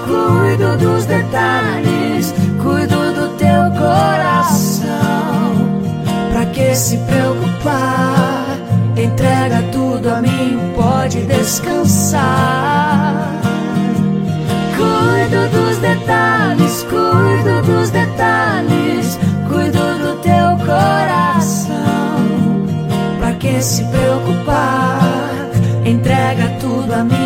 Speaker 20: cuido dos detalhes, cuido do teu coração. Pra que se preocupar? Entrega tudo a mim, pode descansar. Cuido dos detalhes, cuido dos detalhes, cuido do teu coração. Pra que se preocupar? Entrega tudo a mim,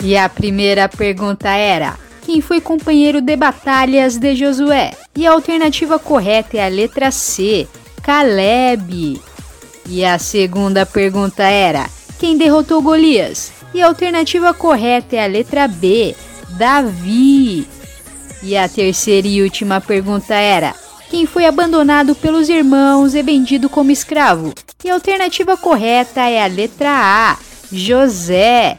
Speaker 4: E a primeira pergunta era: quem foi companheiro de batalhas de Josué? E a alternativa correta é a letra C, Caleb. E a segunda pergunta era: quem derrotou Golias? E a alternativa correta é a letra B, Davi. E a terceira e última pergunta era: quem foi abandonado pelos irmãos e vendido como escravo? E a alternativa correta é a letra A, José.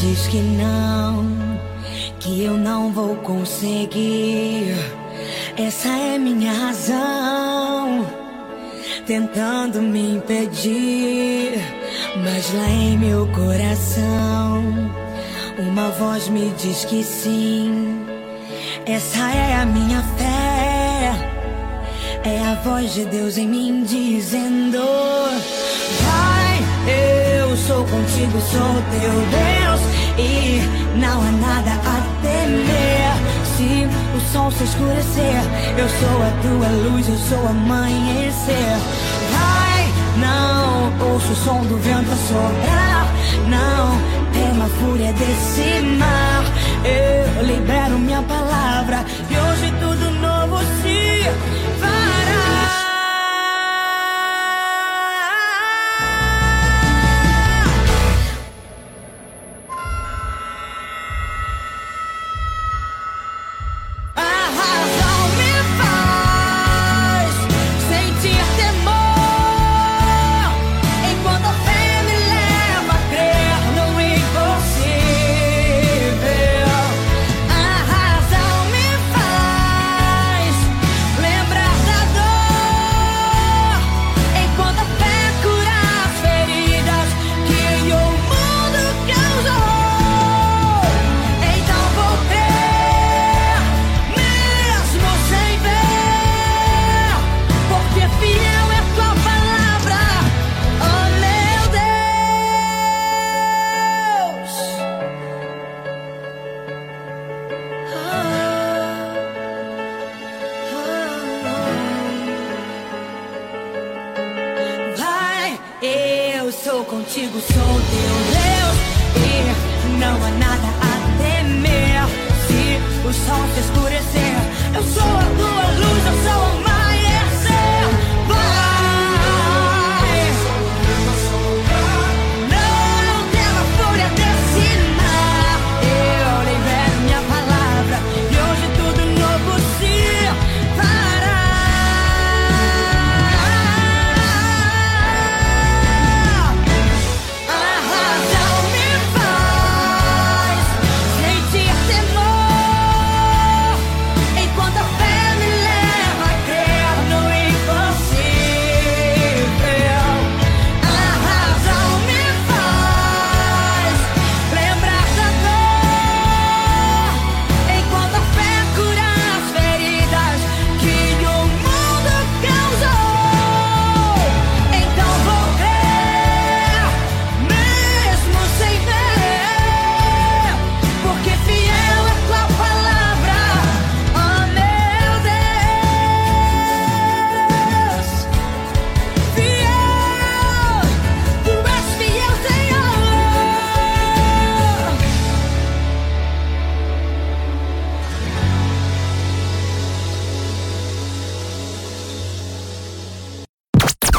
Speaker 25: Diz que não, que eu não vou conseguir. Essa é minha razão, tentando me impedir. Mas lá em meu coração, uma voz me diz que sim. Essa é a minha fé. É a voz de Deus em mim dizendo: Vai, eu sou contigo, sou teu Deus. E não há nada a temer. Se o sol se escurecer, eu sou a tua luz, eu sou amanhecer. Vai, não ouço o som do vento a soprar. Não tema a fúria desse mar. Eu libero minha palavra e hoje tudo novo se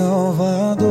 Speaker 26: Salvador.